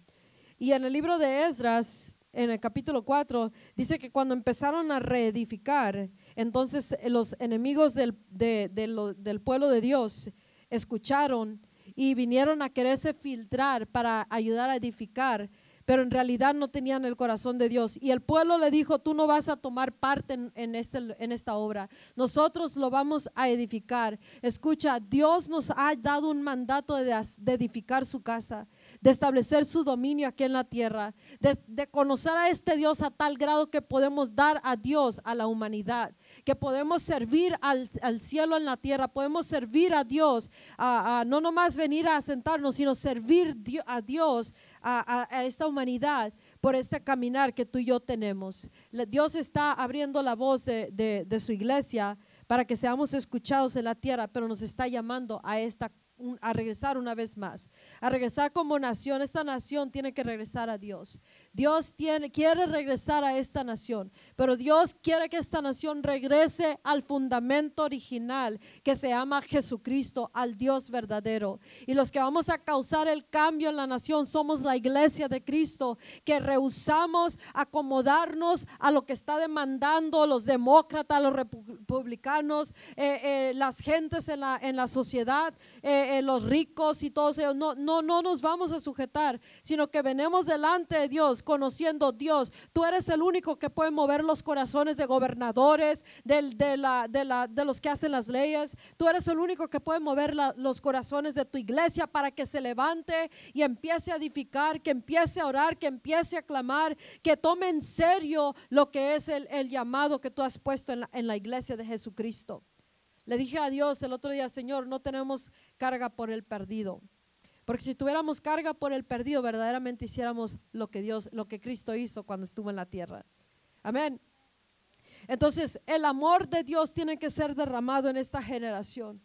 Speaker 1: Y en el libro de Esdras, en el capítulo 4, dice que cuando empezaron a reedificar, entonces los enemigos del, del pueblo de Dios escucharon y vinieron a quererse filtrar para ayudar a edificar pero en realidad no tenían el corazón de Dios. Y el pueblo le dijo, tú no vas a tomar parte en, este, esta obra, nosotros lo vamos a edificar. Escucha, Dios nos ha dado un mandato de, edificar su casa, de establecer su dominio aquí en la tierra, de, conocer a este Dios a tal grado que podemos dar a Dios, a la humanidad, que podemos servir al, cielo en la tierra, podemos servir a Dios, a, no nomás venir a sentarnos, sino servir a Dios a, esta humanidad por este caminar que tú y yo tenemos. Dios está abriendo la voz de, de su iglesia para que seamos escuchados en la tierra, pero nos está llamando a esta a regresar una vez más, a regresar como nación. Esta nación tiene que regresar a Dios. Dios tiene, quiere regresar a esta nación, pero Dios quiere que esta nación regrese al fundamento original que se llama Jesucristo, al Dios verdadero. Y los que vamos a causar el cambio en la nación somos la iglesia de Cristo, que rehusamos acomodarnos a lo que está demandando los demócratas, los republicanos, eh, eh, las gentes en la, en la sociedad. Eh, eh, los ricos y todos ellos. No, no, no nos vamos a sujetar, sino que venimos delante de Dios, conociendo Dios. Tú eres el único que puede mover los corazones de gobernadores, de, la, de, la, de los que hacen las leyes. Tú eres el único que puede mover los corazones de tu iglesia para que se levante y empiece a edificar, que empiece a orar, que empiece a clamar, que tome en serio lo que es el, el llamado que tú has puesto en la, en la iglesia de Jesucristo. Le dije a Dios el otro día, Señor, no tenemos carga por el perdido. Porque si tuviéramos carga por el perdido, verdaderamente hiciéramos lo que Dios, lo que Cristo hizo cuando estuvo en la tierra. Amén. Entonces, el amor de Dios tiene que ser derramado en esta generación.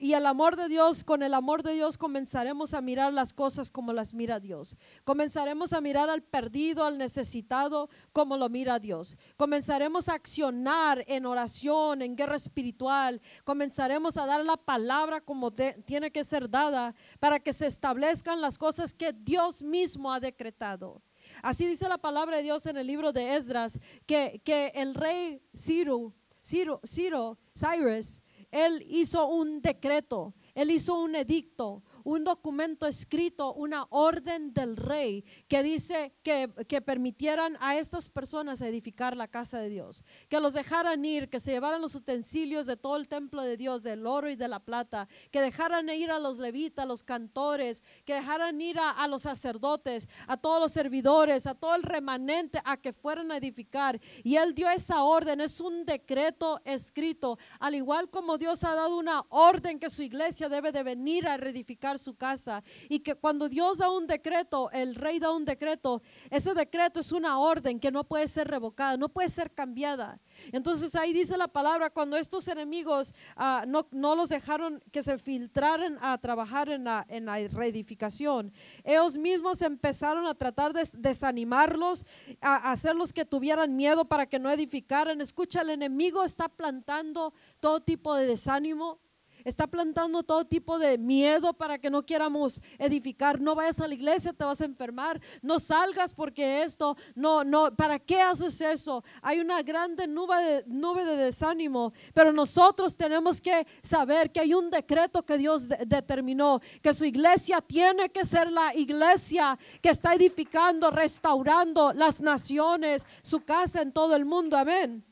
Speaker 1: Y, el amor de Dios, con el amor de Dios comenzaremos a mirar las cosas como las mira Dios. Comenzaremos a mirar al perdido, al necesitado, como lo mira Dios. Comenzaremos a accionar en oración, en guerra espiritual. Comenzaremos a dar la palabra como tiene que ser dada para que se establezcan las cosas que Dios mismo ha decretado. Así dice la palabra de Dios en el libro de Esdras, que, que el rey Ciro, Ciro, Ciro, Cyrus, él hizo un decreto, él hizo un edicto, un documento escrito, una orden del rey que dice que, permitieran a estas personas edificar la casa de Dios, que los dejaran ir, que se llevaran los utensilios de todo el templo de Dios, del oro y de la plata, que dejaran ir a los levitas, a los cantores, que dejaran ir a, a los sacerdotes, a todos los servidores, a todo el remanente, a que fueran a edificar. Y él dio esa orden, es un decreto escrito, al igual como Dios ha dado una orden que su iglesia debe de venir a reedificar su casa. Y que cuando Dios da un decreto, el rey da un decreto, ese decreto es una orden que no puede ser revocada, no puede ser cambiada. Entonces ahí dice la palabra, cuando estos enemigos ah, no, no, los dejaron que se filtraran a trabajar en la, en la reedificación, ellos mismos empezaron a tratar de desanimarlos, a hacerlos que tuvieran miedo para que no edificaran. Escucha, el enemigo está plantando todo tipo de desánimo, está plantando todo tipo de miedo para que no quieramos edificar. No vayas a la iglesia, te vas a enfermar. No salgas porque esto, no, no, ¿para qué haces eso? Hay una grande nube de, nube de desánimo, pero nosotros tenemos que saber que hay un decreto que Dios determinó, que su iglesia tiene que ser la iglesia que está edificando, restaurando las naciones, su casa en todo el mundo. Amén.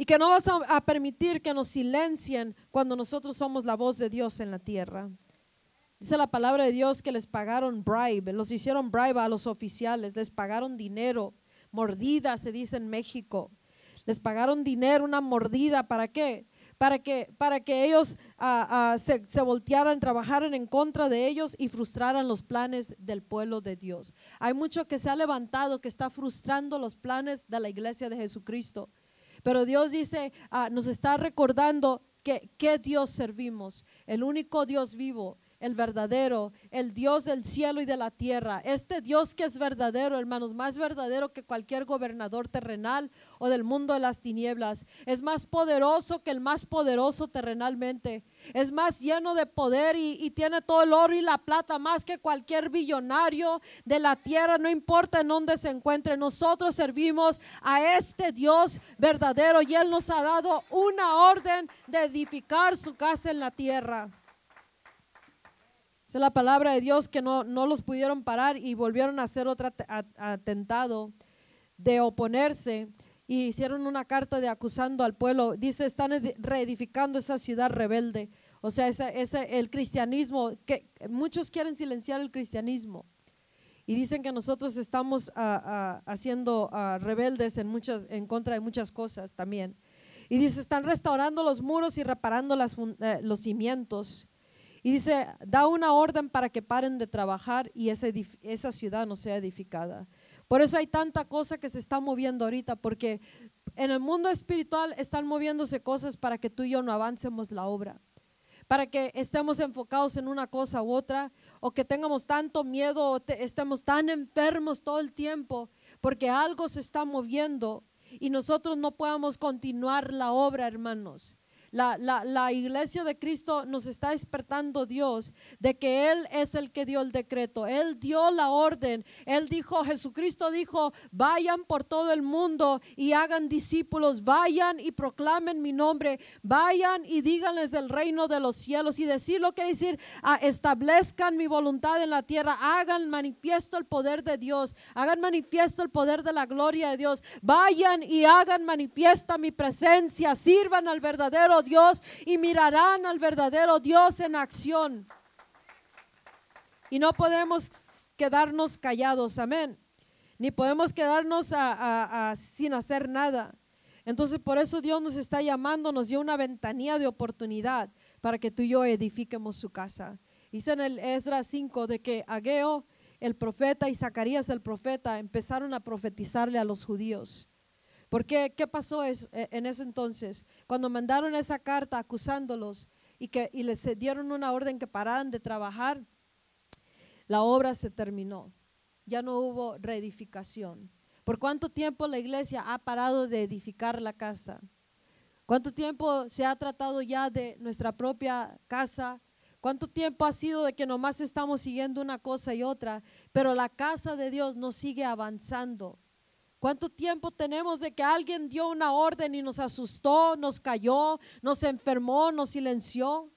Speaker 1: Y que no vas a, permitir que nos silencien cuando nosotros somos la voz de Dios en la tierra. Dice la palabra de Dios que les pagaron bribe, los hicieron bribe a los oficiales, les pagaron dinero, mordida se dice en México. Les pagaron dinero, una mordida, ¿para qué? Para que, para que ellos ah, se, se, voltearan, trabajaran en contra de ellos y frustraran los planes del pueblo de Dios. Hay mucho que se ha levantado que está frustrando los planes de la iglesia de Jesucristo. Pero Dios dice, ah, nos está recordando que, que Dios servimos, el único Dios vivo, el verdadero, el Dios del cielo y de la tierra. Este Dios que es verdadero, hermanos, más verdadero que cualquier gobernador terrenal o del mundo de las tinieblas. Es más poderoso que el más poderoso terrenalmente. Es más lleno de poder y, tiene todo el oro y la plata más que cualquier billonario de la tierra, no importa en dónde se encuentre. Nosotros servimos a este Dios verdadero y Él nos ha dado una orden de edificar su casa en la tierra. Es la palabra de Dios que no, los pudieron parar y volvieron a hacer otro atentado de oponerse y hicieron una carta de acusando al pueblo. Dice, están reedificando esa ciudad rebelde. O sea, ese, el cristianismo, que muchos quieren silenciar el cristianismo. Y dicen que nosotros estamos haciendo rebeldes en, muchas, en contra de muchas cosas también. Y dice, están restaurando los muros y reparando las, eh, los cimientos. Y dice, da una orden para que paren de trabajar y esa, esa ciudad no sea edificada. Por eso hay tanta cosa que se está moviendo ahorita, porque en el mundo espiritual están moviéndose cosas para que tú y yo no avancemos la obra, para que estemos enfocados en una cosa u otra, o que tengamos tanto miedo, o estemos tan enfermos todo el tiempo, porque algo se está moviendo y nosotros no podamos continuar la obra, hermanos. La, la, iglesia de Cristo nos está despertando Dios de que Él es el que dio el decreto. Él dio la orden. Él dijo, Jesucristo dijo, vayan por todo el mundo y hagan discípulos. Vayan y proclamen mi nombre. Vayan y díganles del reino de los cielos. Y decirlo quiere decir, ah, establezcan mi voluntad en la tierra. Hagan manifiesto el poder de Dios. Hagan manifiesto el poder de la gloria de Dios. Vayan y hagan manifiesta mi presencia. Sirvan al verdadero Dios y mirarán al verdadero Dios en acción. Y no podemos quedarnos callados, amén. Ni podemos quedarnos sin hacer nada. Entonces por eso Dios nos está llamando, nos dio una ventanilla de oportunidad para que tú y yo edifiquemos su casa. Dice en el Esdras 5 de que Ageo, el profeta, y Zacarías, el profeta, empezaron a profetizarle a los judíos. Porque, ¿qué pasó e, en ese entonces? Cuando mandaron esa carta acusándolos y, que, y les dieron una orden que pararan de trabajar, la obra se terminó. Ya no hubo reedificación. ¿Por cuánto tiempo la iglesia ha parado de edificar la casa? ¿Cuánto tiempo se ha tratado ya de nuestra propia casa? ¿Cuánto tiempo ha sido de que nomás estamos siguiendo una cosa y otra? Pero la casa de Dios no sigue avanzando. ¿Cuánto tiempo tenemos de que alguien dio una orden y nos asustó, nos cayó, nos enfermó, nos silenció?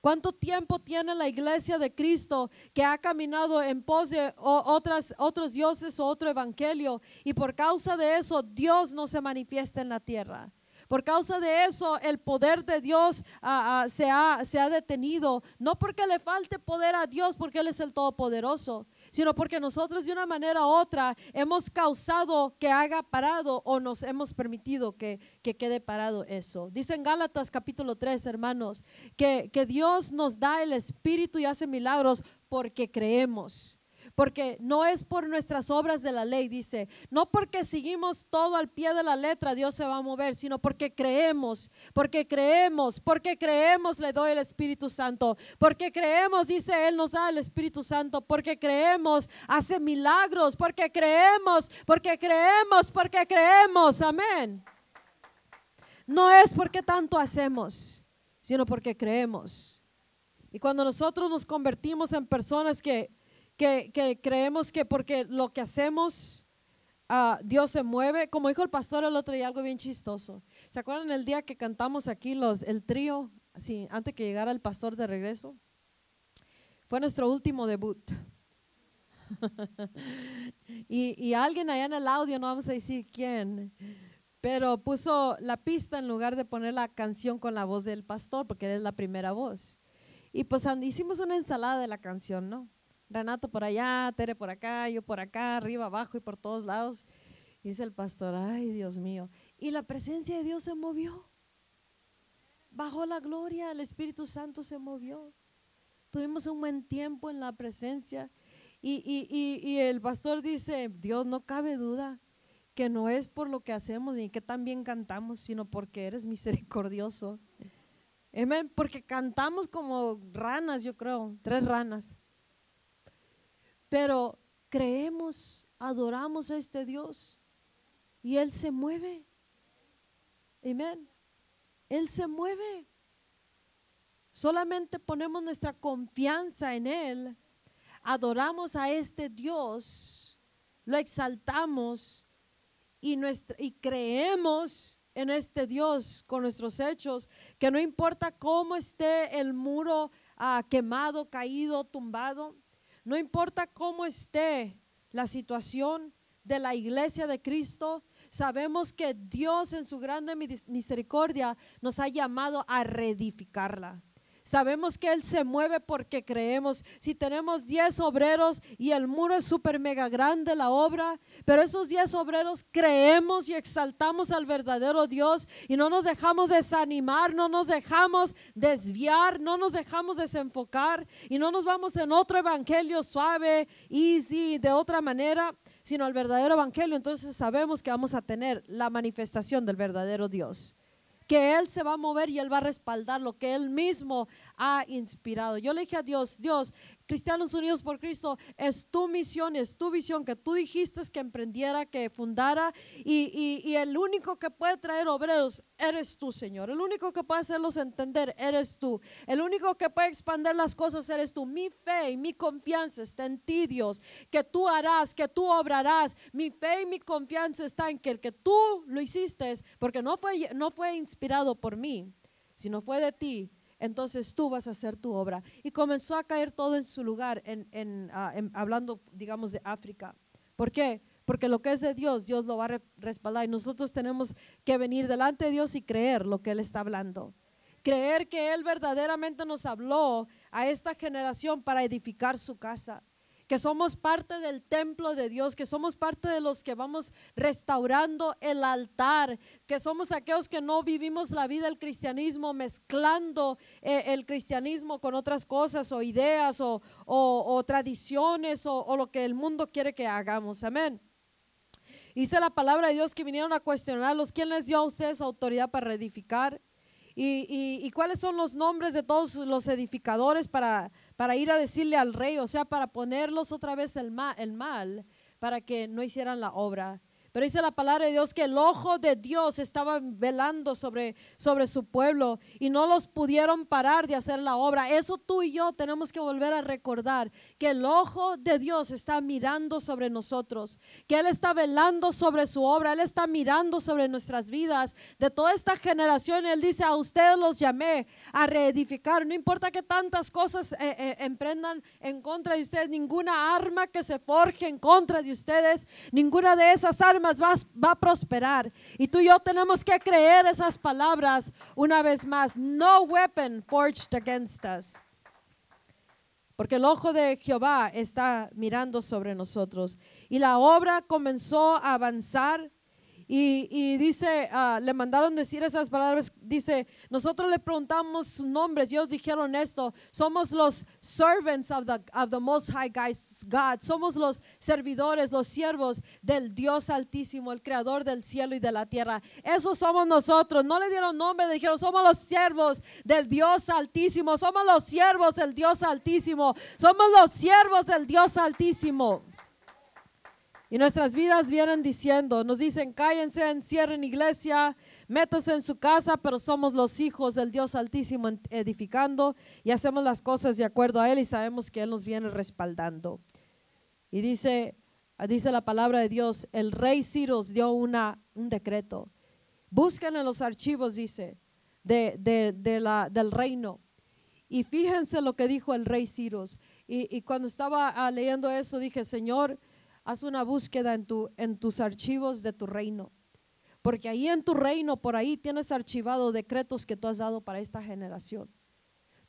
Speaker 1: ¿Cuánto tiempo tiene la iglesia de Cristo que ha caminado en pos de otros dioses o otro evangelio y por causa de eso Dios no se manifiesta en la tierra? Por causa de eso, el poder de Dios ah, ah, se, ha, se ha detenido. No porque le falte poder a Dios, porque Él es el Todopoderoso, sino porque nosotros de una manera u otra hemos causado que haga parado o nos hemos permitido que, que quede parado eso. Dice en Gálatas capítulo 3, hermanos, que, que Dios nos da el Espíritu y hace milagros porque creemos porque no es por nuestras obras de la ley, dice, no porque seguimos todo al pie de la letra, Dios se va a mover, sino porque creemos, porque creemos, porque creemos le doy el Espíritu Santo, porque creemos, dice Él, nos da el Espíritu Santo, porque creemos, hace milagros, porque creemos, porque creemos, porque creemos, amén. No es porque tanto hacemos sino porque creemos. Y cuando nosotros nos convertimos en personas que, que, que creemos que porque lo que hacemos, ah, Dios se mueve, como dijo el pastor el otro día, algo bien chistoso. ¿Se acuerdan el día que cantamos aquí los, el trío, así, antes que llegara el pastor de regreso? Fue nuestro último debut. *laughs* y, y alguien allá en el audio, no vamos a decir quién, pero puso la pista en lugar de poner la canción con la voz del pastor, porque es la primera voz. Y pues hicimos una ensalada de la canción, ¿no? Renato por allá, Tere por acá, yo por acá, arriba, abajo y por todos lados. dice el pastor, ay Dios mío. Y la presencia de Dios se movió. Bajó la gloria, el Espíritu Santo se movió. Tuvimos un buen tiempo en la presencia. Y, y, y, el pastor dice, Dios, no cabe duda que no es por lo que hacemos ni que tan bien cantamos, sino porque eres misericordioso. Amén, porque cantamos como ranas, yo creo, tres ranas. Pero creemos, adoramos a este Dios y Él se mueve. Amén. Él se mueve. Solamente ponemos nuestra confianza en Él, adoramos a este Dios, lo exaltamos y, creemos en este Dios con nuestros hechos, que no importa cómo esté el muro ah, quemado, caído, tumbado, no importa cómo esté la situación de la iglesia de Cristo, sabemos que Dios en su grande misericordia nos ha llamado a reedificarla. Sabemos que Él se mueve porque creemos. Si tenemos 10 obreros y el muro es súper mega grande la obra, pero esos 10 obreros creemos y exaltamos al verdadero Dios y no nos dejamos desanimar, no nos dejamos desviar, no nos dejamos desenfocar y no nos vamos en otro evangelio suave, easy, de otra manera sino al verdadero evangelio, entonces sabemos que vamos a tener la manifestación del verdadero Dios que Él se va a mover y Él va a respaldar lo que Él mismo ha inspirado. Yo le dije a Dios, Dios, Cristianos Unidos por Cristo es tu misión, es tu visión que tú dijiste que emprendiera, que fundara y, y, el único que puede traer obreros eres tú, Señor. El único que puede hacerlos entender eres tú. El único que puede expandir las cosas eres tú. Mi fe y mi confianza está en ti, Dios, que tú harás, que tú obrarás. Mi fe y mi confianza está en que el que tú lo hiciste, porque no fue, no fue inspirado por mí, sino fue de ti entonces tú vas a hacer tu obra. Y comenzó a caer todo en su lugar, en, ah, hablando, digamos, de África. ¿Por qué? Porque lo que es de Dios, Dios lo va a respaldar y nosotros tenemos que venir delante de Dios y creer lo que Él está hablando. Creer que Él verdaderamente nos habló a esta generación para edificar su casa que somos parte del templo de Dios, que somos parte de los que vamos restaurando el altar, que somos aquellos que no vivimos la vida del cristianismo mezclando eh, el cristianismo con otras cosas o ideas o, tradiciones o, lo que el mundo quiere que hagamos. Amén. Dice la palabra de Dios que vinieron a cuestionarlos. ¿Quién les dio a ustedes autoridad para edificar? y, cuáles son los nombres de todos los edificadores para para ir a decirle al rey, o sea, para ponerlos otra vez el mal, el mal para que no hicieran la obra. Pero dice la palabra de Dios que el ojo de Dios estaba velando sobre, sobre su pueblo y no los pudieron parar de hacer la obra. Eso tú y yo tenemos que volver a recordar, que el ojo de Dios está mirando sobre nosotros, que Él está velando sobre su obra, Él está mirando sobre nuestras vidas. De toda esta generación, Él dice, a ustedes los llamé a reedificar. No importa que tantas cosas eh, eh, emprendan en contra de ustedes, ninguna arma que se forje en contra de ustedes, ninguna de esas armas va, a prosperar. Y tú y yo tenemos que creer esas palabras una vez más. No weapon forged against us. Porque el ojo de Jehová está mirando sobre nosotros. Y la obra comenzó a avanzar y, dice, ah, le mandaron decir esas palabras, dice, nosotros le preguntamos sus nombres, ellos dijeron esto, somos los servants of the, of the Most High God, somos los servidores, los siervos del Dios Altísimo, el Creador del cielo y de la tierra. Eso somos nosotros, no le dieron nombre, le dijeron, somos los siervos del Dios Altísimo, somos los siervos del Dios Altísimo, somos los siervos del Dios Altísimo. Y nuestras vidas vienen diciendo, nos dicen, cállense, encierren iglesia, métase en su casa, pero somos los hijos del Dios Altísimo edificando y hacemos las cosas de acuerdo a Él y sabemos que Él nos viene respaldando. Y dice, dice la palabra de Dios, el rey Ciro dio una, un decreto. Busquen en los archivos, dice, de, la, del reino. Y fíjense lo que dijo el rey Ciro. Y, cuando estaba ah, leyendo eso, dije, Señor, haz una búsqueda en, tu, en tus archivos de tu reino. Porque ahí en tu reino, por ahí tienes archivado decretos que tú has dado para esta generación.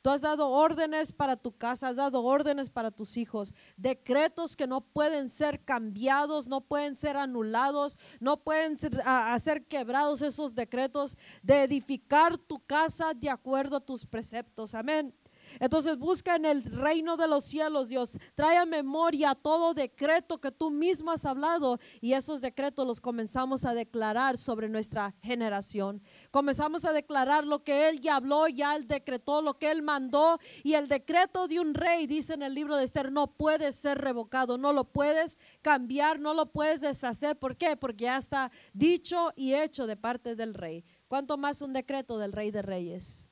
Speaker 1: Tú has dado órdenes para tu casa, has dado órdenes para tus hijos, decretos que no pueden ser cambiados, no pueden ser anulados, no pueden ser, hacer quebrados esos decretos de edificar tu casa de acuerdo a tus preceptos. Amén. Entonces busca en el reino de los cielos, Dios. Trae a memoria todo decreto que tú mismo has hablado y esos decretos los comenzamos a declarar sobre nuestra generación. Comenzamos a declarar lo que Él ya habló, ya Él decretó, lo que Él mandó y el decreto de un rey, dice en el libro de Esther, no puede ser revocado, no lo puedes cambiar, no lo puedes deshacer. ¿Por qué? Porque ya está dicho y hecho de parte del rey. ¿Cuánto más un decreto del rey de reyes?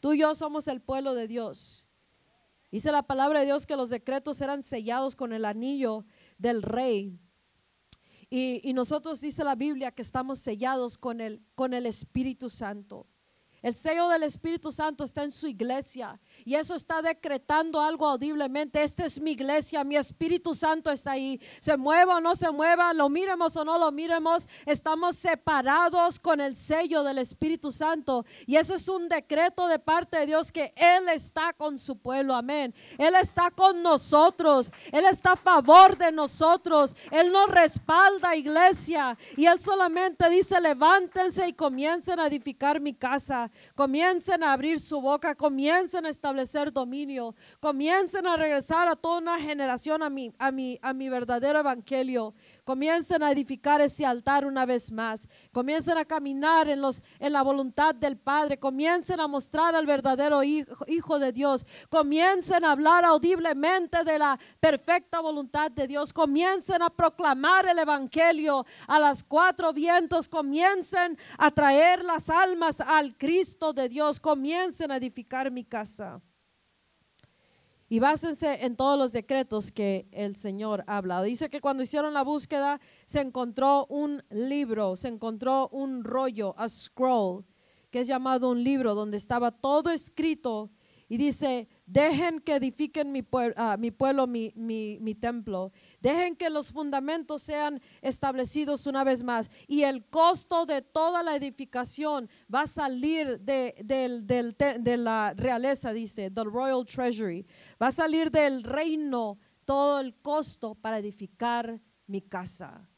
Speaker 1: Tú y yo somos el pueblo de Dios. Dice la palabra de Dios que los decretos eran sellados con el anillo del rey. Y, nosotros dice la Biblia que estamos sellados con el, con el Espíritu Santo. El sello del Espíritu Santo está en su iglesia y eso está decretando algo audiblemente. Esta es mi iglesia, mi Espíritu Santo está ahí. Se mueva o no se mueva, lo miremos o no lo miremos, estamos separados con el sello del Espíritu Santo. Y ese es un decreto de parte de Dios que Él está con su pueblo. Amén. Él está con nosotros. Él está a favor de nosotros. Él nos respalda, iglesia. Y Él solamente dice, levántense y comiencen a edificar mi casa comiencen a abrir su boca, comiencen a establecer dominio, comiencen a regresar a toda una generación a mi, a mi, a mi verdadero evangelio, comiencen a edificar ese altar una vez más, comiencen a caminar en, los, en la voluntad del Padre, comiencen a mostrar al verdadero hijo, hijo de Dios, comiencen a hablar audiblemente de la perfecta voluntad de Dios, comiencen a proclamar el evangelio a las cuatro vientos, comiencen a traer las almas al Cristo de Dios, comiencen a edificar mi casa. Y básense en todos los decretos que el Señor ha hablado. Dice que cuando hicieron la búsqueda se encontró un libro, se encontró un rollo, a scroll, que es llamado un libro, donde estaba todo escrito. Y dice, dejen que edifiquen mi, ah, mi pueblo, mi, mi templo. Dejen que los fundamentos sean establecidos una vez más. Y el costo de toda la edificación va a salir de, de la realeza, dice, del Royal Treasury. Va a salir del reino todo el costo para edificar mi casa.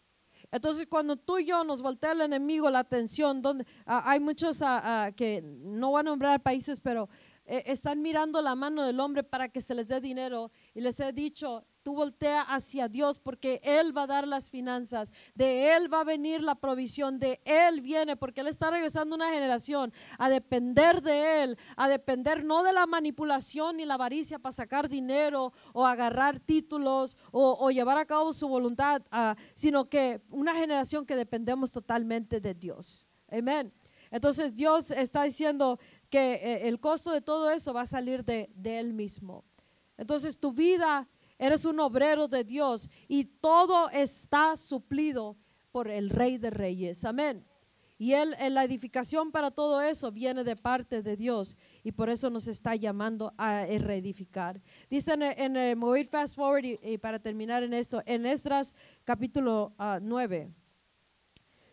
Speaker 1: Entonces, cuando tú y yo nos voltea el enemigo la atención, donde ah, hay muchos ah, que no van a nombrar países, pero eh, están mirando la mano del hombre para que se les dé dinero. Y les he dicho, tú voltea hacia Dios porque Él va a dar las finanzas, de Él va a venir la provisión, de Él viene, porque Él está regresando una generación a depender de Él, a depender no de la manipulación ni la avaricia para sacar dinero o agarrar títulos o, llevar a cabo su voluntad, ah, sino que una generación que dependemos totalmente de Dios. Amén. Entonces Dios está diciendo que eh, el costo de todo eso va a salir de, de Él mismo. Entonces tu vida Eres un obrero de Dios y todo está suplido por el Rey de Reyes. Amén. Y él, en la edificación para todo eso viene de parte de Dios y por eso nos está llamando a reedificar. Dice en, el Mover Fast Forward y, para terminar en eso, en Esdras capítulo 9. Ah,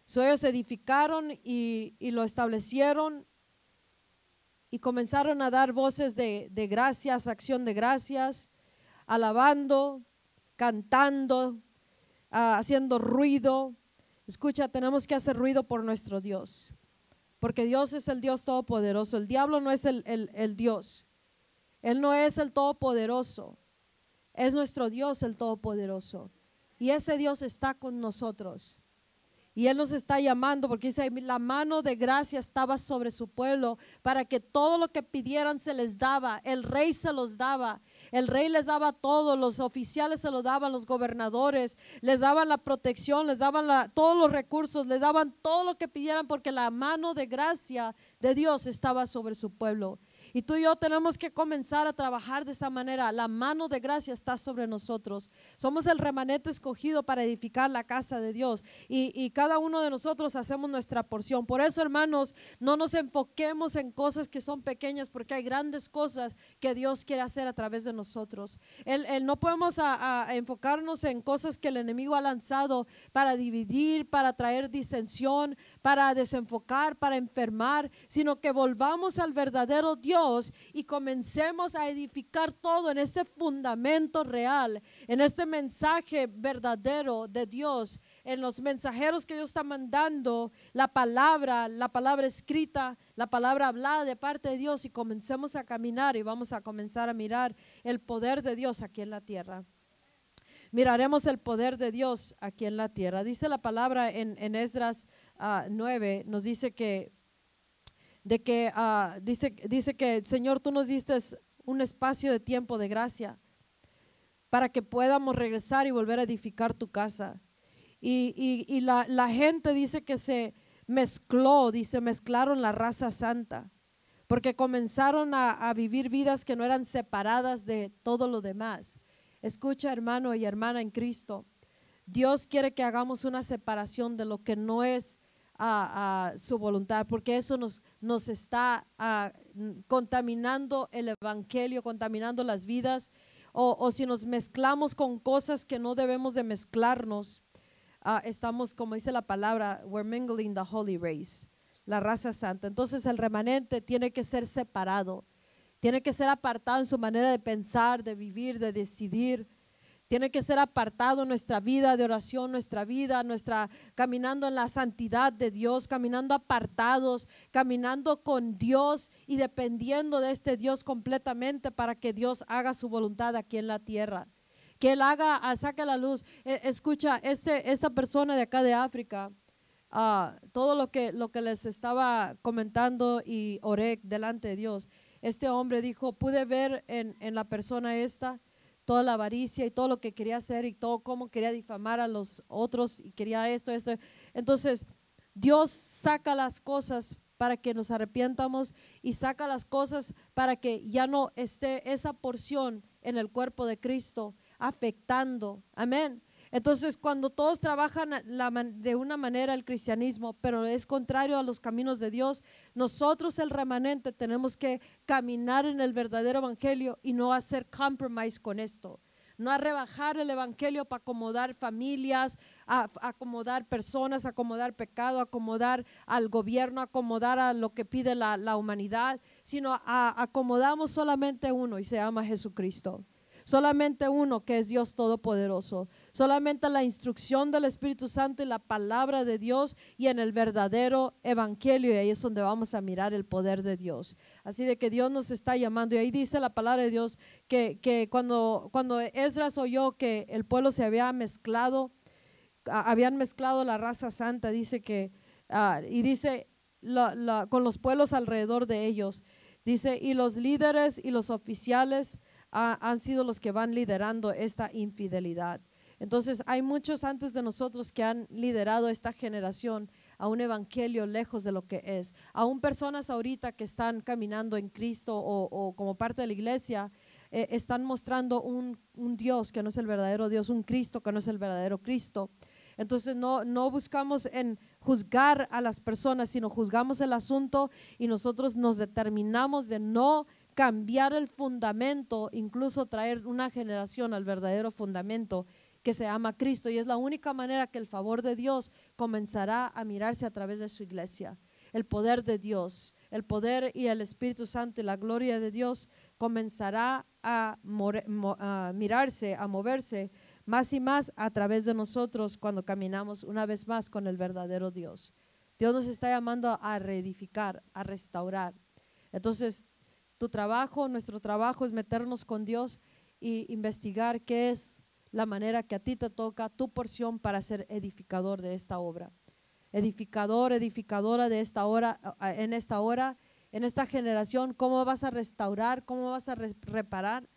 Speaker 1: so, ellos edificaron y, lo establecieron y comenzaron a dar voces de, de gracias, acción de gracias alabando, cantando, ah, haciendo ruido. Escucha, tenemos que hacer ruido por nuestro Dios, porque Dios es el Dios todopoderoso. El diablo no es el, el Dios, Él no es el todopoderoso, es nuestro Dios el todopoderoso. Y ese Dios está con nosotros. Y Él nos está llamando porque dice, la mano de gracia estaba sobre su pueblo para que todo lo que pidieran se les daba. El rey se los daba. El rey les daba todo. Los oficiales se lo daban, los gobernadores les daban la protección, les daban todos los recursos, les daban todo lo que pidieran porque la mano de gracia de Dios estaba sobre su pueblo. Y tú y yo tenemos que comenzar a trabajar de esa manera. La mano de gracia está sobre nosotros. Somos el remanente escogido para edificar la casa de Dios. Y, cada uno de nosotros hacemos nuestra porción. Por eso, hermanos, no nos enfoquemos en cosas que son pequeñas, porque hay grandes cosas que Dios quiere hacer a través de nosotros. El, no podemos enfocarnos en cosas que el enemigo ha lanzado para dividir, para traer disensión, para desenfocar, para enfermar, sino que volvamos al verdadero Dios y comencemos a edificar todo en este fundamento real, en este mensaje verdadero de Dios, en los mensajeros que Dios está mandando, la palabra, la palabra escrita, la palabra hablada de parte de Dios y comencemos a caminar y vamos a comenzar a mirar el poder de Dios aquí en la tierra miraremos el poder de Dios aquí en la tierra. Dice la palabra en, en Esdras 9, ah, nos dice que de que ah, dice, dice que Señor, tú nos diste un espacio de tiempo de gracia para que podamos regresar y volver a edificar tu casa. Y, la, gente dice que se mezcló, dice, mezclaron la raza santa, porque comenzaron a vivir vidas que no eran separadas de todo lo demás. Escucha, hermano y hermana en Cristo, Dios quiere que hagamos una separación de lo que no es a, su voluntad, porque eso nos, nos está contaminando el Evangelio, contaminando las vidas, o, si nos mezclamos con cosas que no debemos de mezclarnos, ah, estamos, como dice la palabra, we're mingling the holy race, la raza santa. Entonces el remanente tiene que ser separado, tiene que ser apartado en su manera de pensar, de vivir, de decidir tiene que ser apartado nuestra vida de oración, nuestra vida, nuestra caminando en la santidad de Dios, caminando apartados, caminando con Dios y dependiendo de este Dios completamente para que Dios haga su voluntad aquí en la tierra. Que Él haga, ah, saque la luz. E, escucha, este, esta persona de acá de África, ah, todo lo que, lo que les estaba comentando y oré delante de Dios, este hombre dijo, pude ver en, en la persona esta toda la avaricia y todo lo que quería hacer y todo cómo quería difamar a los otros y quería esto, esto. Entonces, Dios saca las cosas para que nos arrepientamos y saca las cosas para que ya no esté esa porción en el cuerpo de Cristo afectando. Amén. Entonces, cuando todos trabajan de una manera el cristianismo, pero es contrario a los caminos de Dios, nosotros el remanente tenemos que caminar en el verdadero evangelio y no hacer compromise con esto. No a rebajar el evangelio para acomodar familias, acomodar personas, acomodar pecado, acomodar al gobierno, acomodar a lo que pide la, la humanidad, sino acomodamos solamente uno y se llama Jesucristo. Solamente uno que es Dios Todopoderoso. Solamente la instrucción del Espíritu Santo y la palabra de Dios y en el verdadero Evangelio. Y ahí es donde vamos a mirar el poder de Dios. Así de que Dios nos está llamando. Y ahí dice la palabra de Dios que, que cuando, cuando Esdras oyó que el pueblo se había mezclado, habían mezclado la raza santa, dice que, ah, y dice con los pueblos alrededor de ellos. Dice, y los líderes y los oficiales han sido los que van liderando esta infidelidad. Entonces hay muchos antes de nosotros que han liderado esta generación a un evangelio lejos de lo que es. Aún personas ahorita que están caminando en Cristo o, como parte de la iglesia, eh, están mostrando un, un, Dios que no es el verdadero Dios, un Cristo que no es el verdadero Cristo. Entonces no, no buscamos en juzgar a las personas, sino juzgamos el asunto y nosotros nos determinamos de no cambiar el fundamento, incluso traer una generación al verdadero fundamento que se llama Cristo. Y es la única manera que el favor de Dios comenzará a mirarse a través de su iglesia. El poder de Dios, el poder y el Espíritu Santo y la gloria de Dios comenzará a, mirarse, a moverse más y más a través de nosotros cuando caminamos una vez más con el verdadero Dios. Dios nos está llamando a reedificar, a restaurar. Entonces, tu trabajo, nuestro trabajo es meternos con Dios y investigar qué es la manera que a ti te toca, tu porción para ser edificador de esta obra. edificador, edificadora de esta hora, en esta hora, en esta generación, cómo vas a restaurar, cómo vas a reparar,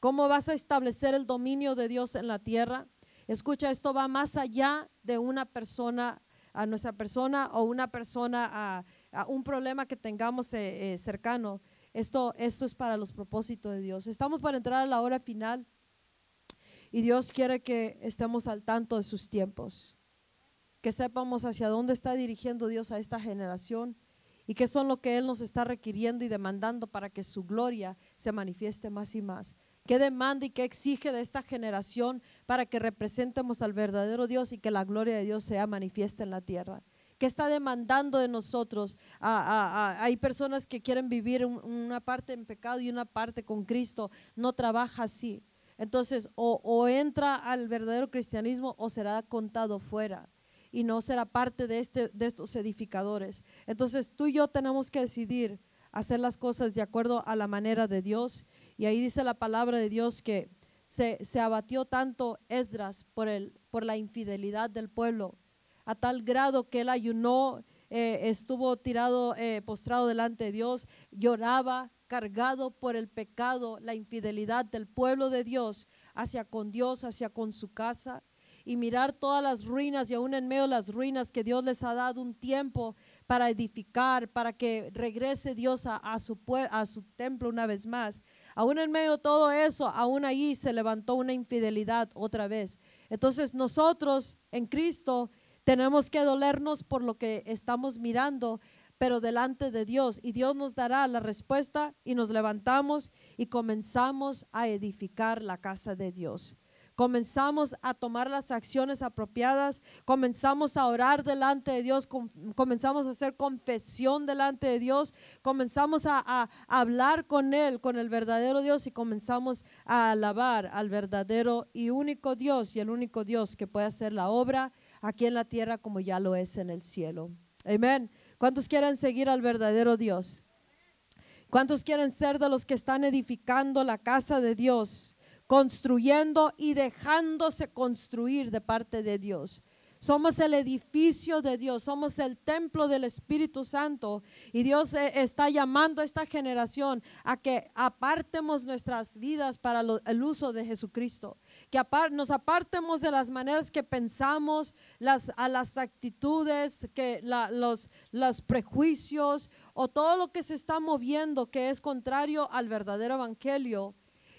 Speaker 1: cómo vas a establecer el dominio de Dios en la tierra. Escucha, esto va más allá de una persona, a nuestra persona o una persona, a, un problema que tengamos eh, eh, cercano. Esto, esto es para los propósitos de Dios. Estamos para entrar a la hora final y Dios quiere que estemos al tanto de sus tiempos, que sepamos hacia dónde está dirigiendo Dios a esta generación y qué son lo que Él nos está requiriendo y demandando para que su gloria se manifieste más y más. ¿Qué demanda y qué exige de esta generación para que representemos al verdadero Dios y que la gloria de Dios sea manifiesta en la tierra? ¿Qué está demandando de nosotros? hay personas que quieren vivir una parte en pecado y una parte con Cristo. No trabaja así. Entonces, o, entra al verdadero cristianismo o será contado fuera y no será parte de, este, de estos edificadores. Entonces, tú y yo tenemos que decidir hacer las cosas de acuerdo a la manera de Dios y ahí dice la palabra de Dios que se, abatió tanto Esdras por, el, por la infidelidad del pueblo, a tal grado que él ayunó, eh, estuvo tirado, eh, postrado delante de Dios, lloraba, cargado por el pecado, la infidelidad del pueblo de Dios hacia con Dios, hacia con su casa y mirar todas las ruinas y aún en medio de las ruinas que Dios les ha dado un tiempo para edificar, para que regrese Dios a, su, a su templo una vez más. Aún en medio de todo eso, aún ahí se levantó una infidelidad otra vez. Entonces nosotros en Cristo tenemos que dolernos por lo que estamos mirando, pero delante de Dios. Y Dios nos dará la respuesta y nos levantamos y comenzamos a edificar la casa de Dios comenzamos a tomar las acciones apropiadas, comenzamos a orar delante de Dios, comenzamos a hacer confesión delante de Dios, comenzamos a, hablar con Él, con el verdadero Dios y comenzamos a alabar al verdadero y único Dios y el único Dios que puede hacer la obra aquí en la tierra como ya lo es en el cielo. Amén. ¿Cuántos quieren seguir al verdadero Dios? ¿Cuántos quieren ser de los que están edificando la casa de Dios? construyendo y dejándose construir de parte de Dios. Somos el edificio de Dios, somos el templo del Espíritu Santo. Y Dios eh, está llamando a esta generación a que apartemos nuestras vidas para el uso de Jesucristo, que nos apartemos de las maneras que pensamos, las, a las actitudes, que los, los prejuicios o todo lo que se está moviendo que es contrario al verdadero evangelio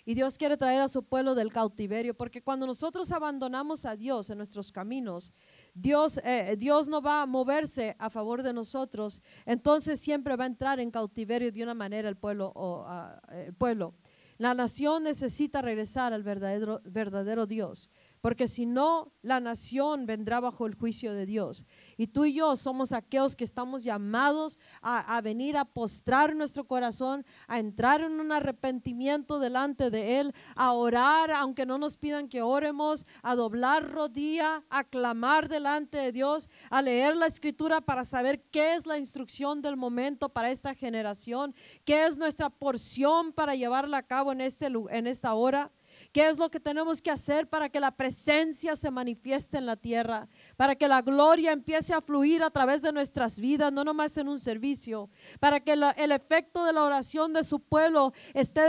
Speaker 1: y Dios quiere traer a su pueblo del cautiverio, porque cuando nosotros abandonamos a Dios en nuestros caminos, Dios, eh, Dios no va a moverse a favor de nosotros, entonces siempre va a entrar en cautiverio de una manera el pueblo. O, ah, el pueblo. La nación necesita regresar al verdadero, verdadero Dios porque si no, la nación vendrá bajo el juicio de Dios. Y tú y yo somos aquellos que estamos llamados a, venir a postrar nuestro corazón, a entrar en un arrepentimiento delante de Él, a orar, aunque no nos pidan que oremos, a doblar rodilla, a clamar delante de Dios, a leer la escritura para saber qué es la instrucción del momento para esta generación, qué es nuestra porción para llevarla a cabo en, este, en esta hora. ¿Qué es lo que tenemos que hacer para que la presencia se manifieste en la tierra? Para que la gloria empiece a fluir a través de nuestras vidas, no nomás en un servicio. Para que el efecto de la oración de su pueblo esté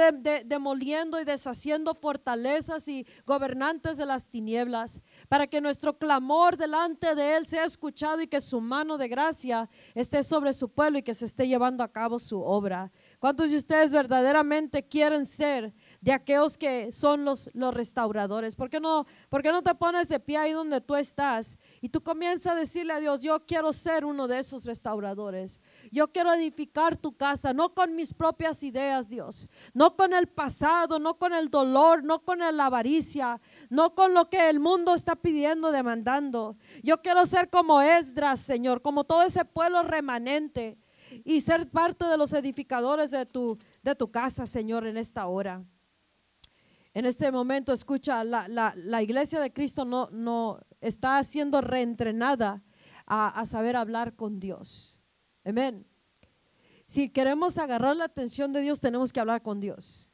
Speaker 1: demoliendo y deshaciendo fortalezas y gobernantes de las tinieblas. Para que nuestro clamor delante de Él sea escuchado y que su mano de gracia esté sobre su pueblo y que se esté llevando a cabo su obra. ¿Cuántos de ustedes verdaderamente quieren ser de aquellos que son los, los restauradores. ¿Por qué, no, ¿Por qué no te pones de pie ahí donde tú estás y tú comienzas a decirle a Dios, yo quiero ser uno de esos restauradores. Yo quiero edificar tu casa, no con mis propias ideas, Dios, no con el pasado, no con el dolor, no con la avaricia, no con lo que el mundo está pidiendo, demandando. Yo quiero ser como Esdras, Señor, como todo ese pueblo remanente y ser parte de los edificadores de tu, de tu casa, Señor, en esta hora en este momento, escucha, la, iglesia de Cristo no, no está siendo reentrenada a, a saber hablar con Dios. Amén. Si queremos agarrar la atención de Dios, tenemos que hablar con Dios.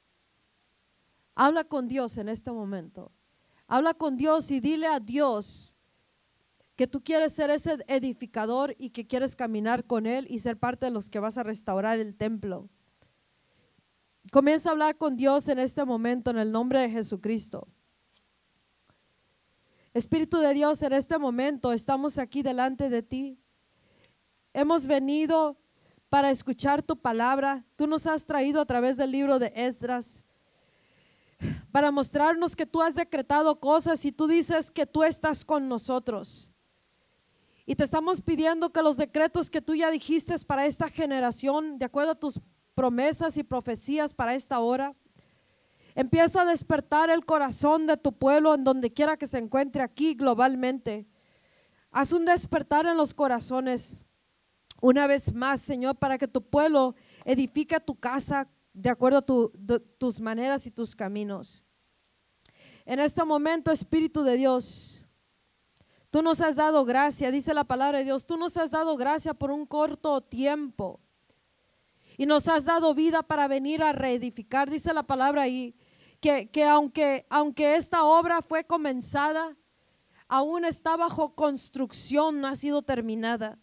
Speaker 1: Habla con Dios en este momento. Habla con Dios y dile a Dios que tú quieres ser ese edificador y que quieres caminar con Él y ser parte de los que vas a restaurar el templo. Comienza a hablar con Dios en este momento en el nombre de Jesucristo. Espíritu de Dios, en este momento estamos aquí delante de ti. Hemos venido para escuchar tu palabra. Tú nos has traído a través del libro de Esdras para mostrarnos que tú has decretado cosas y tú dices que tú estás con nosotros. Y te estamos pidiendo que los decretos que tú ya dijiste para esta generación, de acuerdo a tus promesas y profecías para esta hora, empieza a despertar el corazón de tu pueblo en donde quiera que se encuentre aquí globalmente. Haz un despertar en los corazones una vez más, Señor, para que tu pueblo edifique tu casa de acuerdo a tus maneras y tus caminos. En este momento, Espíritu de Dios, Tú nos has dado gracia, dice la palabra de Dios, tú nos has dado gracia por un corto tiempo. Y nos has dado vida para venir a reedificar, dice la palabra ahí, que, que aunque, aunque esta obra fue comenzada, aún está bajo construcción, no ha sido terminada.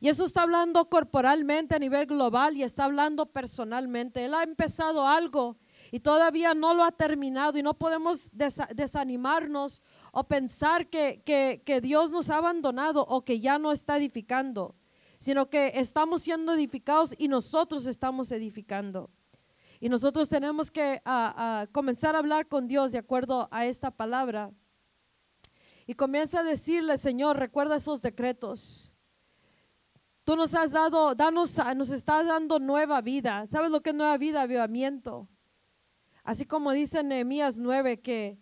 Speaker 1: Y eso está hablando corporalmente a nivel global y está hablando personalmente. Él ha empezado algo y todavía no lo ha terminado y no podemos desanimarnos o pensar que, que, Dios nos ha abandonado o que ya no está edificando, sino que estamos siendo edificados y nosotros estamos edificando. Y nosotros tenemos que comenzar a hablar con Dios de acuerdo a esta palabra. Y comienza a decirle, Señor, recuerda esos decretos. Tú nos has dado, danos, nos estás dando nueva vida. ¿Sabes lo que es nueva vida? Avivamiento. Así como dice Nehemías 9 que,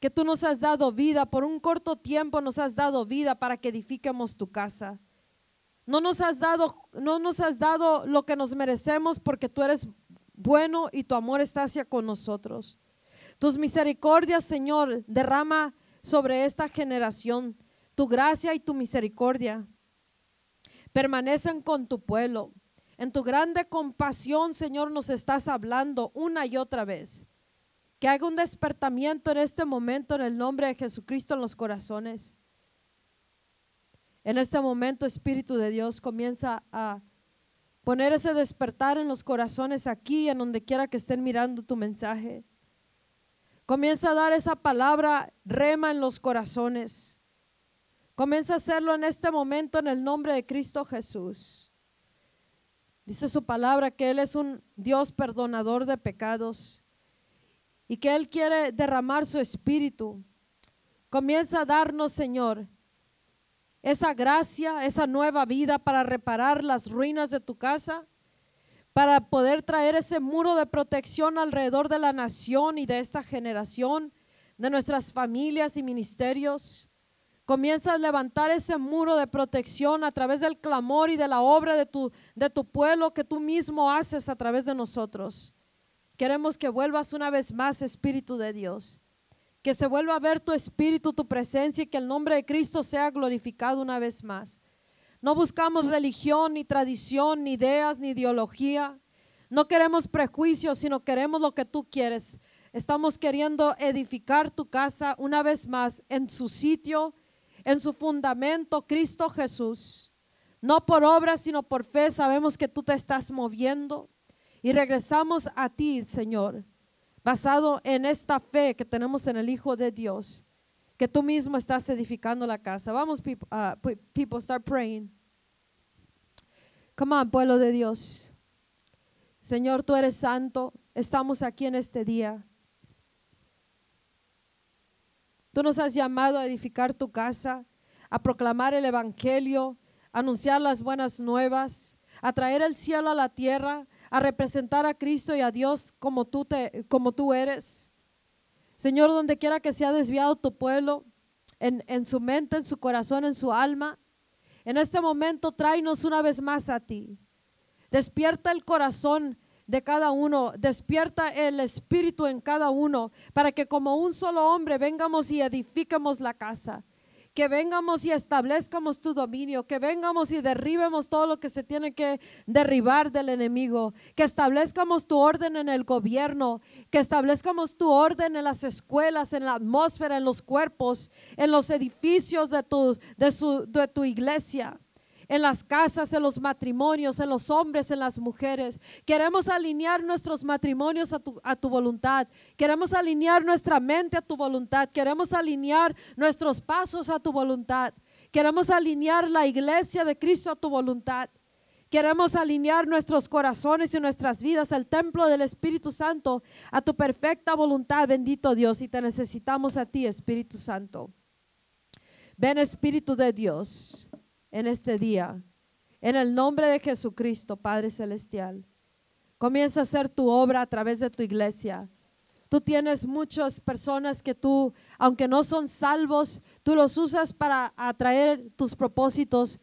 Speaker 1: que tú nos has dado vida, por un corto tiempo nos has dado vida para que edifiquemos tu casa. No nos has dado, no nos has dado lo que nos merecemos porque tú eres bueno y tu amor está hacia con nosotros. Tus misericordias, Señor, derrama sobre esta generación. Tu gracia y tu misericordia permanecen con tu pueblo. En tu grande compasión, Señor, nos estás hablando una y otra vez. Que haga un despertamiento en este momento en el nombre de Jesucristo en los corazones. En este momento, Espíritu de Dios comienza a poner ese despertar en los corazones aquí, en donde quiera que estén mirando tu mensaje. Comienza a dar esa palabra rema en los corazones. Comienza a hacerlo en este momento en el nombre de Cristo Jesús. Dice su palabra que Él es un Dios perdonador de pecados y que Él quiere derramar su espíritu. Comienza a darnos, Señor, esa gracia, esa nueva vida para reparar las ruinas de tu casa, para poder traer ese muro de protección alrededor de la nación y de esta generación, de nuestras familias y ministerios. Comienza a levantar ese muro de protección a través del clamor y de la obra de tu, de tu pueblo que tú mismo haces a través de nosotros. Queremos que vuelvas una vez más, Espíritu de Dios. Que se vuelva a ver tu espíritu, tu presencia y que el nombre de Cristo sea glorificado una vez más. No buscamos religión, ni tradición, ni ideas, ni ideología. No queremos prejuicios, sino queremos lo que tú quieres. Estamos queriendo edificar tu casa una vez más en su sitio en su fundamento Cristo Jesús. No por obra, sino por fe sabemos que tú te estás moviendo y regresamos a ti, Señor, basado en esta fe que tenemos en el Hijo de Dios, que tú mismo estás edificando la casa. Vamos, people, uh, people start praying. Come on, pueblo de Dios. Señor, tú eres santo. Estamos aquí en este día. Tú nos has llamado a edificar tu casa, a proclamar el Evangelio, a anunciar las buenas nuevas, a traer el cielo a la tierra, a representar a Cristo y a Dios como tú, te, como tú eres. Señor, donde quiera que se ha desviado tu pueblo, en, en su mente, en su corazón, en su alma, en este momento tráenos una vez más a ti. Despierta el corazón de cada uno, despierta el espíritu en cada uno, para que como un solo hombre vengamos y edifiquemos la casa. Que vengamos y establezcamos tu dominio, que vengamos y derribemos todo lo que se tiene que derribar del enemigo, que establezcamos tu orden en el gobierno, que establezcamos tu orden en las escuelas, en la atmósfera, en los cuerpos, en los edificios de tu, de su, de tu iglesia en las casas, en los matrimonios, en los hombres, en las mujeres. Queremos alinear nuestros matrimonios a tu, voluntad. Queremos alinear nuestra mente a tu voluntad. Queremos alinear nuestros pasos a tu voluntad. Queremos alinear la iglesia de Cristo a tu voluntad. Queremos alinear nuestros corazones y nuestras vidas al templo del Espíritu Santo a tu perfecta voluntad, bendito Dios. Y te necesitamos a ti, Espíritu Santo. Ven, Espíritu de Dios en este día. En el nombre de Jesucristo, Padre Celestial. Comienza a hacer tu obra a través de tu iglesia. Tú tienes muchas personas que tú, aunque no son salvos, tú los usas para atraer tus propósitos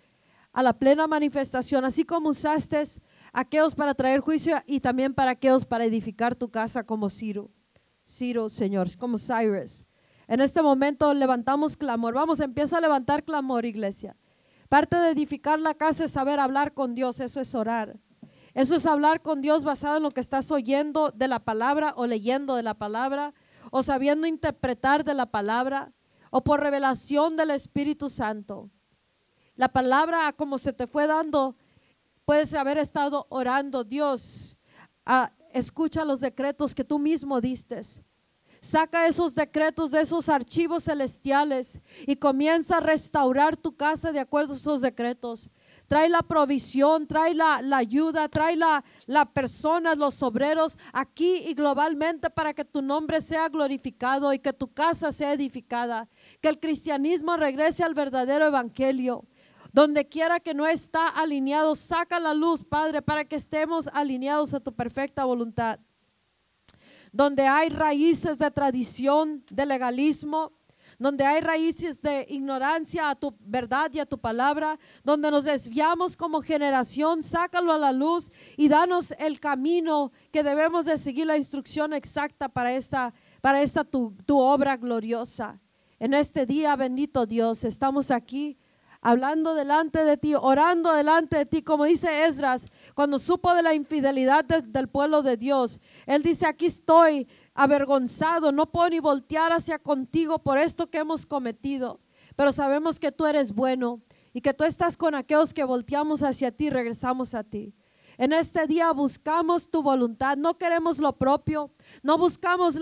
Speaker 1: a la plena manifestación, así como usaste aquellos para traer juicio y también para aquellos para edificar tu casa como Ciro. Ciro, Señor, como Cyrus. En este momento levantamos clamor. Vamos, empieza a levantar clamor, iglesia. Parte de edificar la casa es saber hablar con Dios, eso es orar. Eso es hablar con Dios basado en lo que estás oyendo de la palabra o leyendo de la palabra o sabiendo interpretar de la palabra o por revelación del Espíritu Santo. La palabra como se te fue dando, puedes haber estado orando, Dios, ah, escucha los decretos que tú mismo diste. Saca esos decretos de esos archivos celestiales y comienza a restaurar tu casa de acuerdo a esos decretos. Trae la provisión, trae la, ayuda, trae la, la persona, los obreros aquí y globalmente para que tu nombre sea glorificado y que tu casa sea edificada. Que el cristianismo regrese al verdadero evangelio. Donde quiera que no está alineado, saca la luz, Padre, para que estemos alineados a tu perfecta voluntad donde hay raíces de tradición, de legalismo, donde hay raíces de ignorancia a tu verdad y a tu palabra, donde nos desviamos como generación, sácalo a la luz y danos el camino que debemos de seguir la instrucción exacta para esta, para esta tu, tu obra gloriosa. En este día, bendito Dios, estamos aquí hablando delante de ti, orando delante de ti, como dice Esdras, cuando supo de la infidelidad del pueblo de Dios. Él dice, aquí estoy avergonzado, no puedo ni voltear hacia contigo por esto que hemos cometido, pero sabemos que tú eres bueno y que tú estás con aquellos que volteamos hacia ti y regresamos a ti. En este día buscamos tu voluntad, no queremos lo propio, no buscamos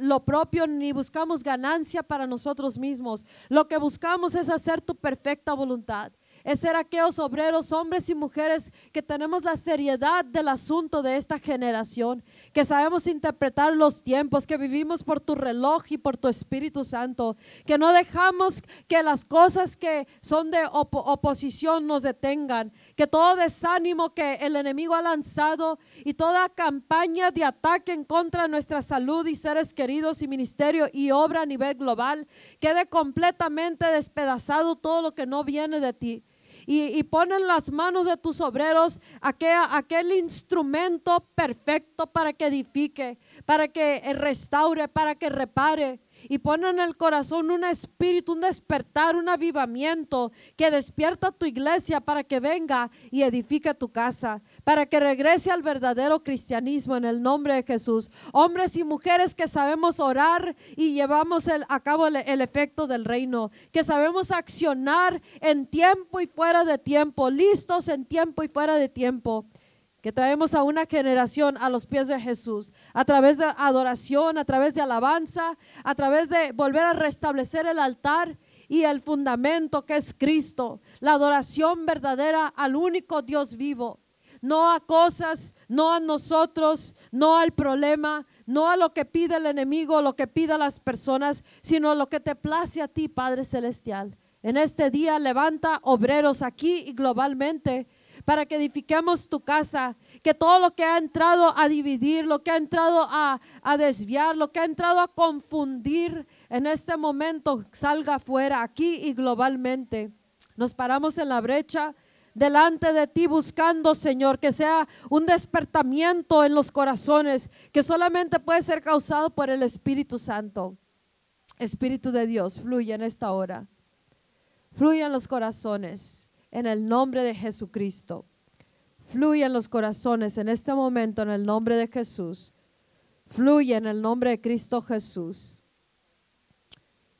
Speaker 1: lo propio ni buscamos ganancia para nosotros mismos. Lo que buscamos es hacer tu perfecta voluntad es ser aquellos obreros, hombres y mujeres que tenemos la seriedad del asunto de esta generación, que sabemos interpretar los tiempos, que vivimos por tu reloj y por tu Espíritu Santo, que no dejamos que las cosas que son de oposición nos detengan, que todo desánimo que el enemigo ha lanzado y toda campaña de ataque en contra de nuestra salud y seres queridos y ministerio y obra a nivel global quede completamente despedazado todo lo que no viene de ti. Y, ponen las manos de tus obreros aquel, aquel instrumento perfecto para que edifique, para que restaure, para que repare y pone en el corazón un espíritu, un despertar, un avivamiento que despierta tu iglesia para que venga y edifique tu casa, para que regrese al verdadero cristianismo en el nombre de Jesús. Hombres y mujeres que sabemos orar y llevamos a cabo el, el efecto del reino, que sabemos accionar en tiempo y fuera de tiempo, listos en tiempo y fuera de tiempo que traemos a una generación a los pies de Jesús, a través de adoración, a través de alabanza, a través de volver a restablecer el altar y el fundamento que es Cristo, la adoración verdadera al único Dios vivo, no a cosas, no a nosotros, no al problema, no a lo que pide el enemigo, lo que pida las personas, sino lo que te place a ti, Padre Celestial. En este día levanta obreros aquí y globalmente para que edifiquemos tu casa, que todo lo que ha entrado a dividir, lo que ha entrado a, desviar, lo que ha entrado a confundir en este momento salga fuera aquí y globalmente. Nos paramos en la brecha delante de ti buscando, Señor, que sea un despertamiento en los corazones que solamente puede ser causado por el Espíritu Santo. Espíritu de Dios, fluye en esta hora. Fluye en los corazones en el nombre de Jesucristo. Fluye en los corazones en este momento en el nombre de Jesús. Fluye en el nombre de Cristo Jesús.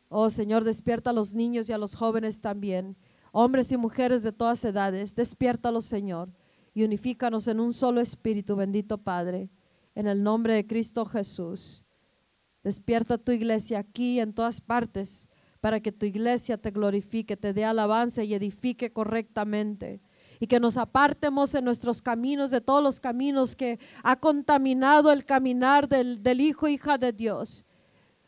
Speaker 1: Oh Señor, despierta a los niños y a los jóvenes también, hombres y mujeres de todas edades. Despiértalos, Señor, y unifícanos en un solo espíritu, bendito Padre, en el nombre de Cristo Jesús. Despierta tu iglesia aquí en todas partes para que tu iglesia te glorifique, te dé alabanza y edifique correctamente. Y que nos apartemos en nuestros caminos, de todos los caminos que ha contaminado el caminar del, del Hijo, hija de Dios.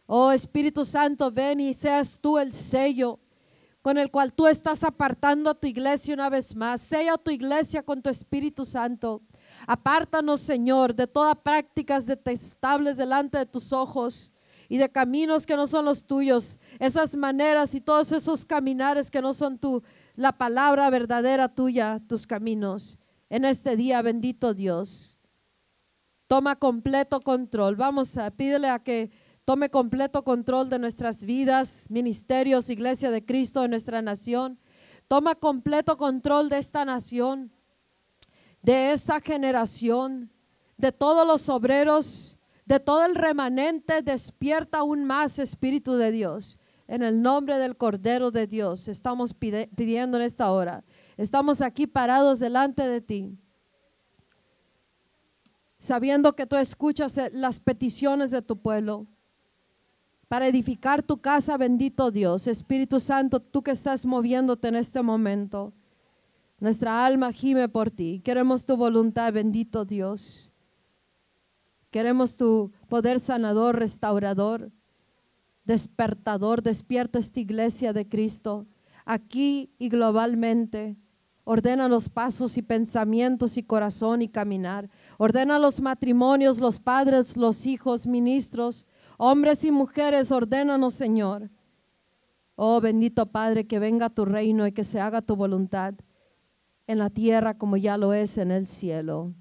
Speaker 1: Oh Espíritu Santo, ven y seas tú el sello con el cual tú estás apartando a tu iglesia una vez más. Sella tu iglesia con tu Espíritu Santo. Apártanos, Señor, de todas prácticas detestables delante de tus ojos y de caminos que no son los tuyos, esas maneras y todos esos caminares que no son tú, la palabra verdadera tuya, tus caminos. En este día, bendito Dios, toma completo control. Vamos a pídele a que tome completo control de nuestras vidas, ministerios, iglesia de Cristo, de nuestra nación. Toma completo control de esta nación, de esta generación, de todos los obreros de todo el remanente, despierta aún más Espíritu de Dios. En el nombre del Cordero de Dios estamos pidiendo en esta hora. Estamos aquí parados delante de ti, sabiendo que tú escuchas eh, las peticiones de tu pueblo para edificar tu casa, bendito Dios. Espíritu Santo, tú que estás moviéndote en este momento, nuestra alma gime por ti. Queremos tu voluntad, bendito Dios. Queremos tu poder sanador, restaurador, despertador. Despierta esta iglesia de Cristo aquí y globalmente. Ordena los pasos y pensamientos y corazón y caminar. Ordena los matrimonios, los padres, los hijos, ministros, hombres y mujeres. Ordénanos, Señor. Oh bendito Padre, que venga tu reino y que se haga tu voluntad en la tierra como ya lo es en el cielo.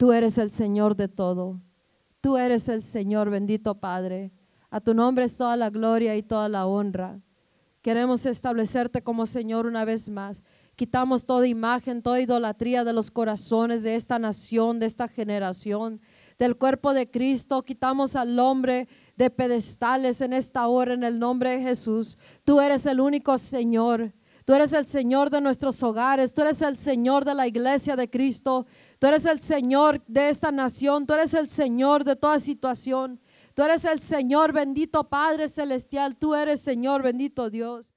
Speaker 1: Tú eres el Señor de todo. Tú eres el Señor, bendito Padre. A tu nombre es toda la gloria y toda la honra. Queremos establecerte como Señor una vez más. Quitamos toda imagen, toda idolatría de los corazones de esta nación, de esta generación, del cuerpo de Cristo. Quitamos al hombre de pedestales en esta hora en el nombre de Jesús. Tú eres el único Señor. Tú eres el Señor de nuestros hogares, tú eres el Señor de la iglesia de Cristo, tú eres el Señor de esta nación, tú eres el Señor de toda situación, tú eres el Señor bendito Padre Celestial, tú eres Señor bendito Dios.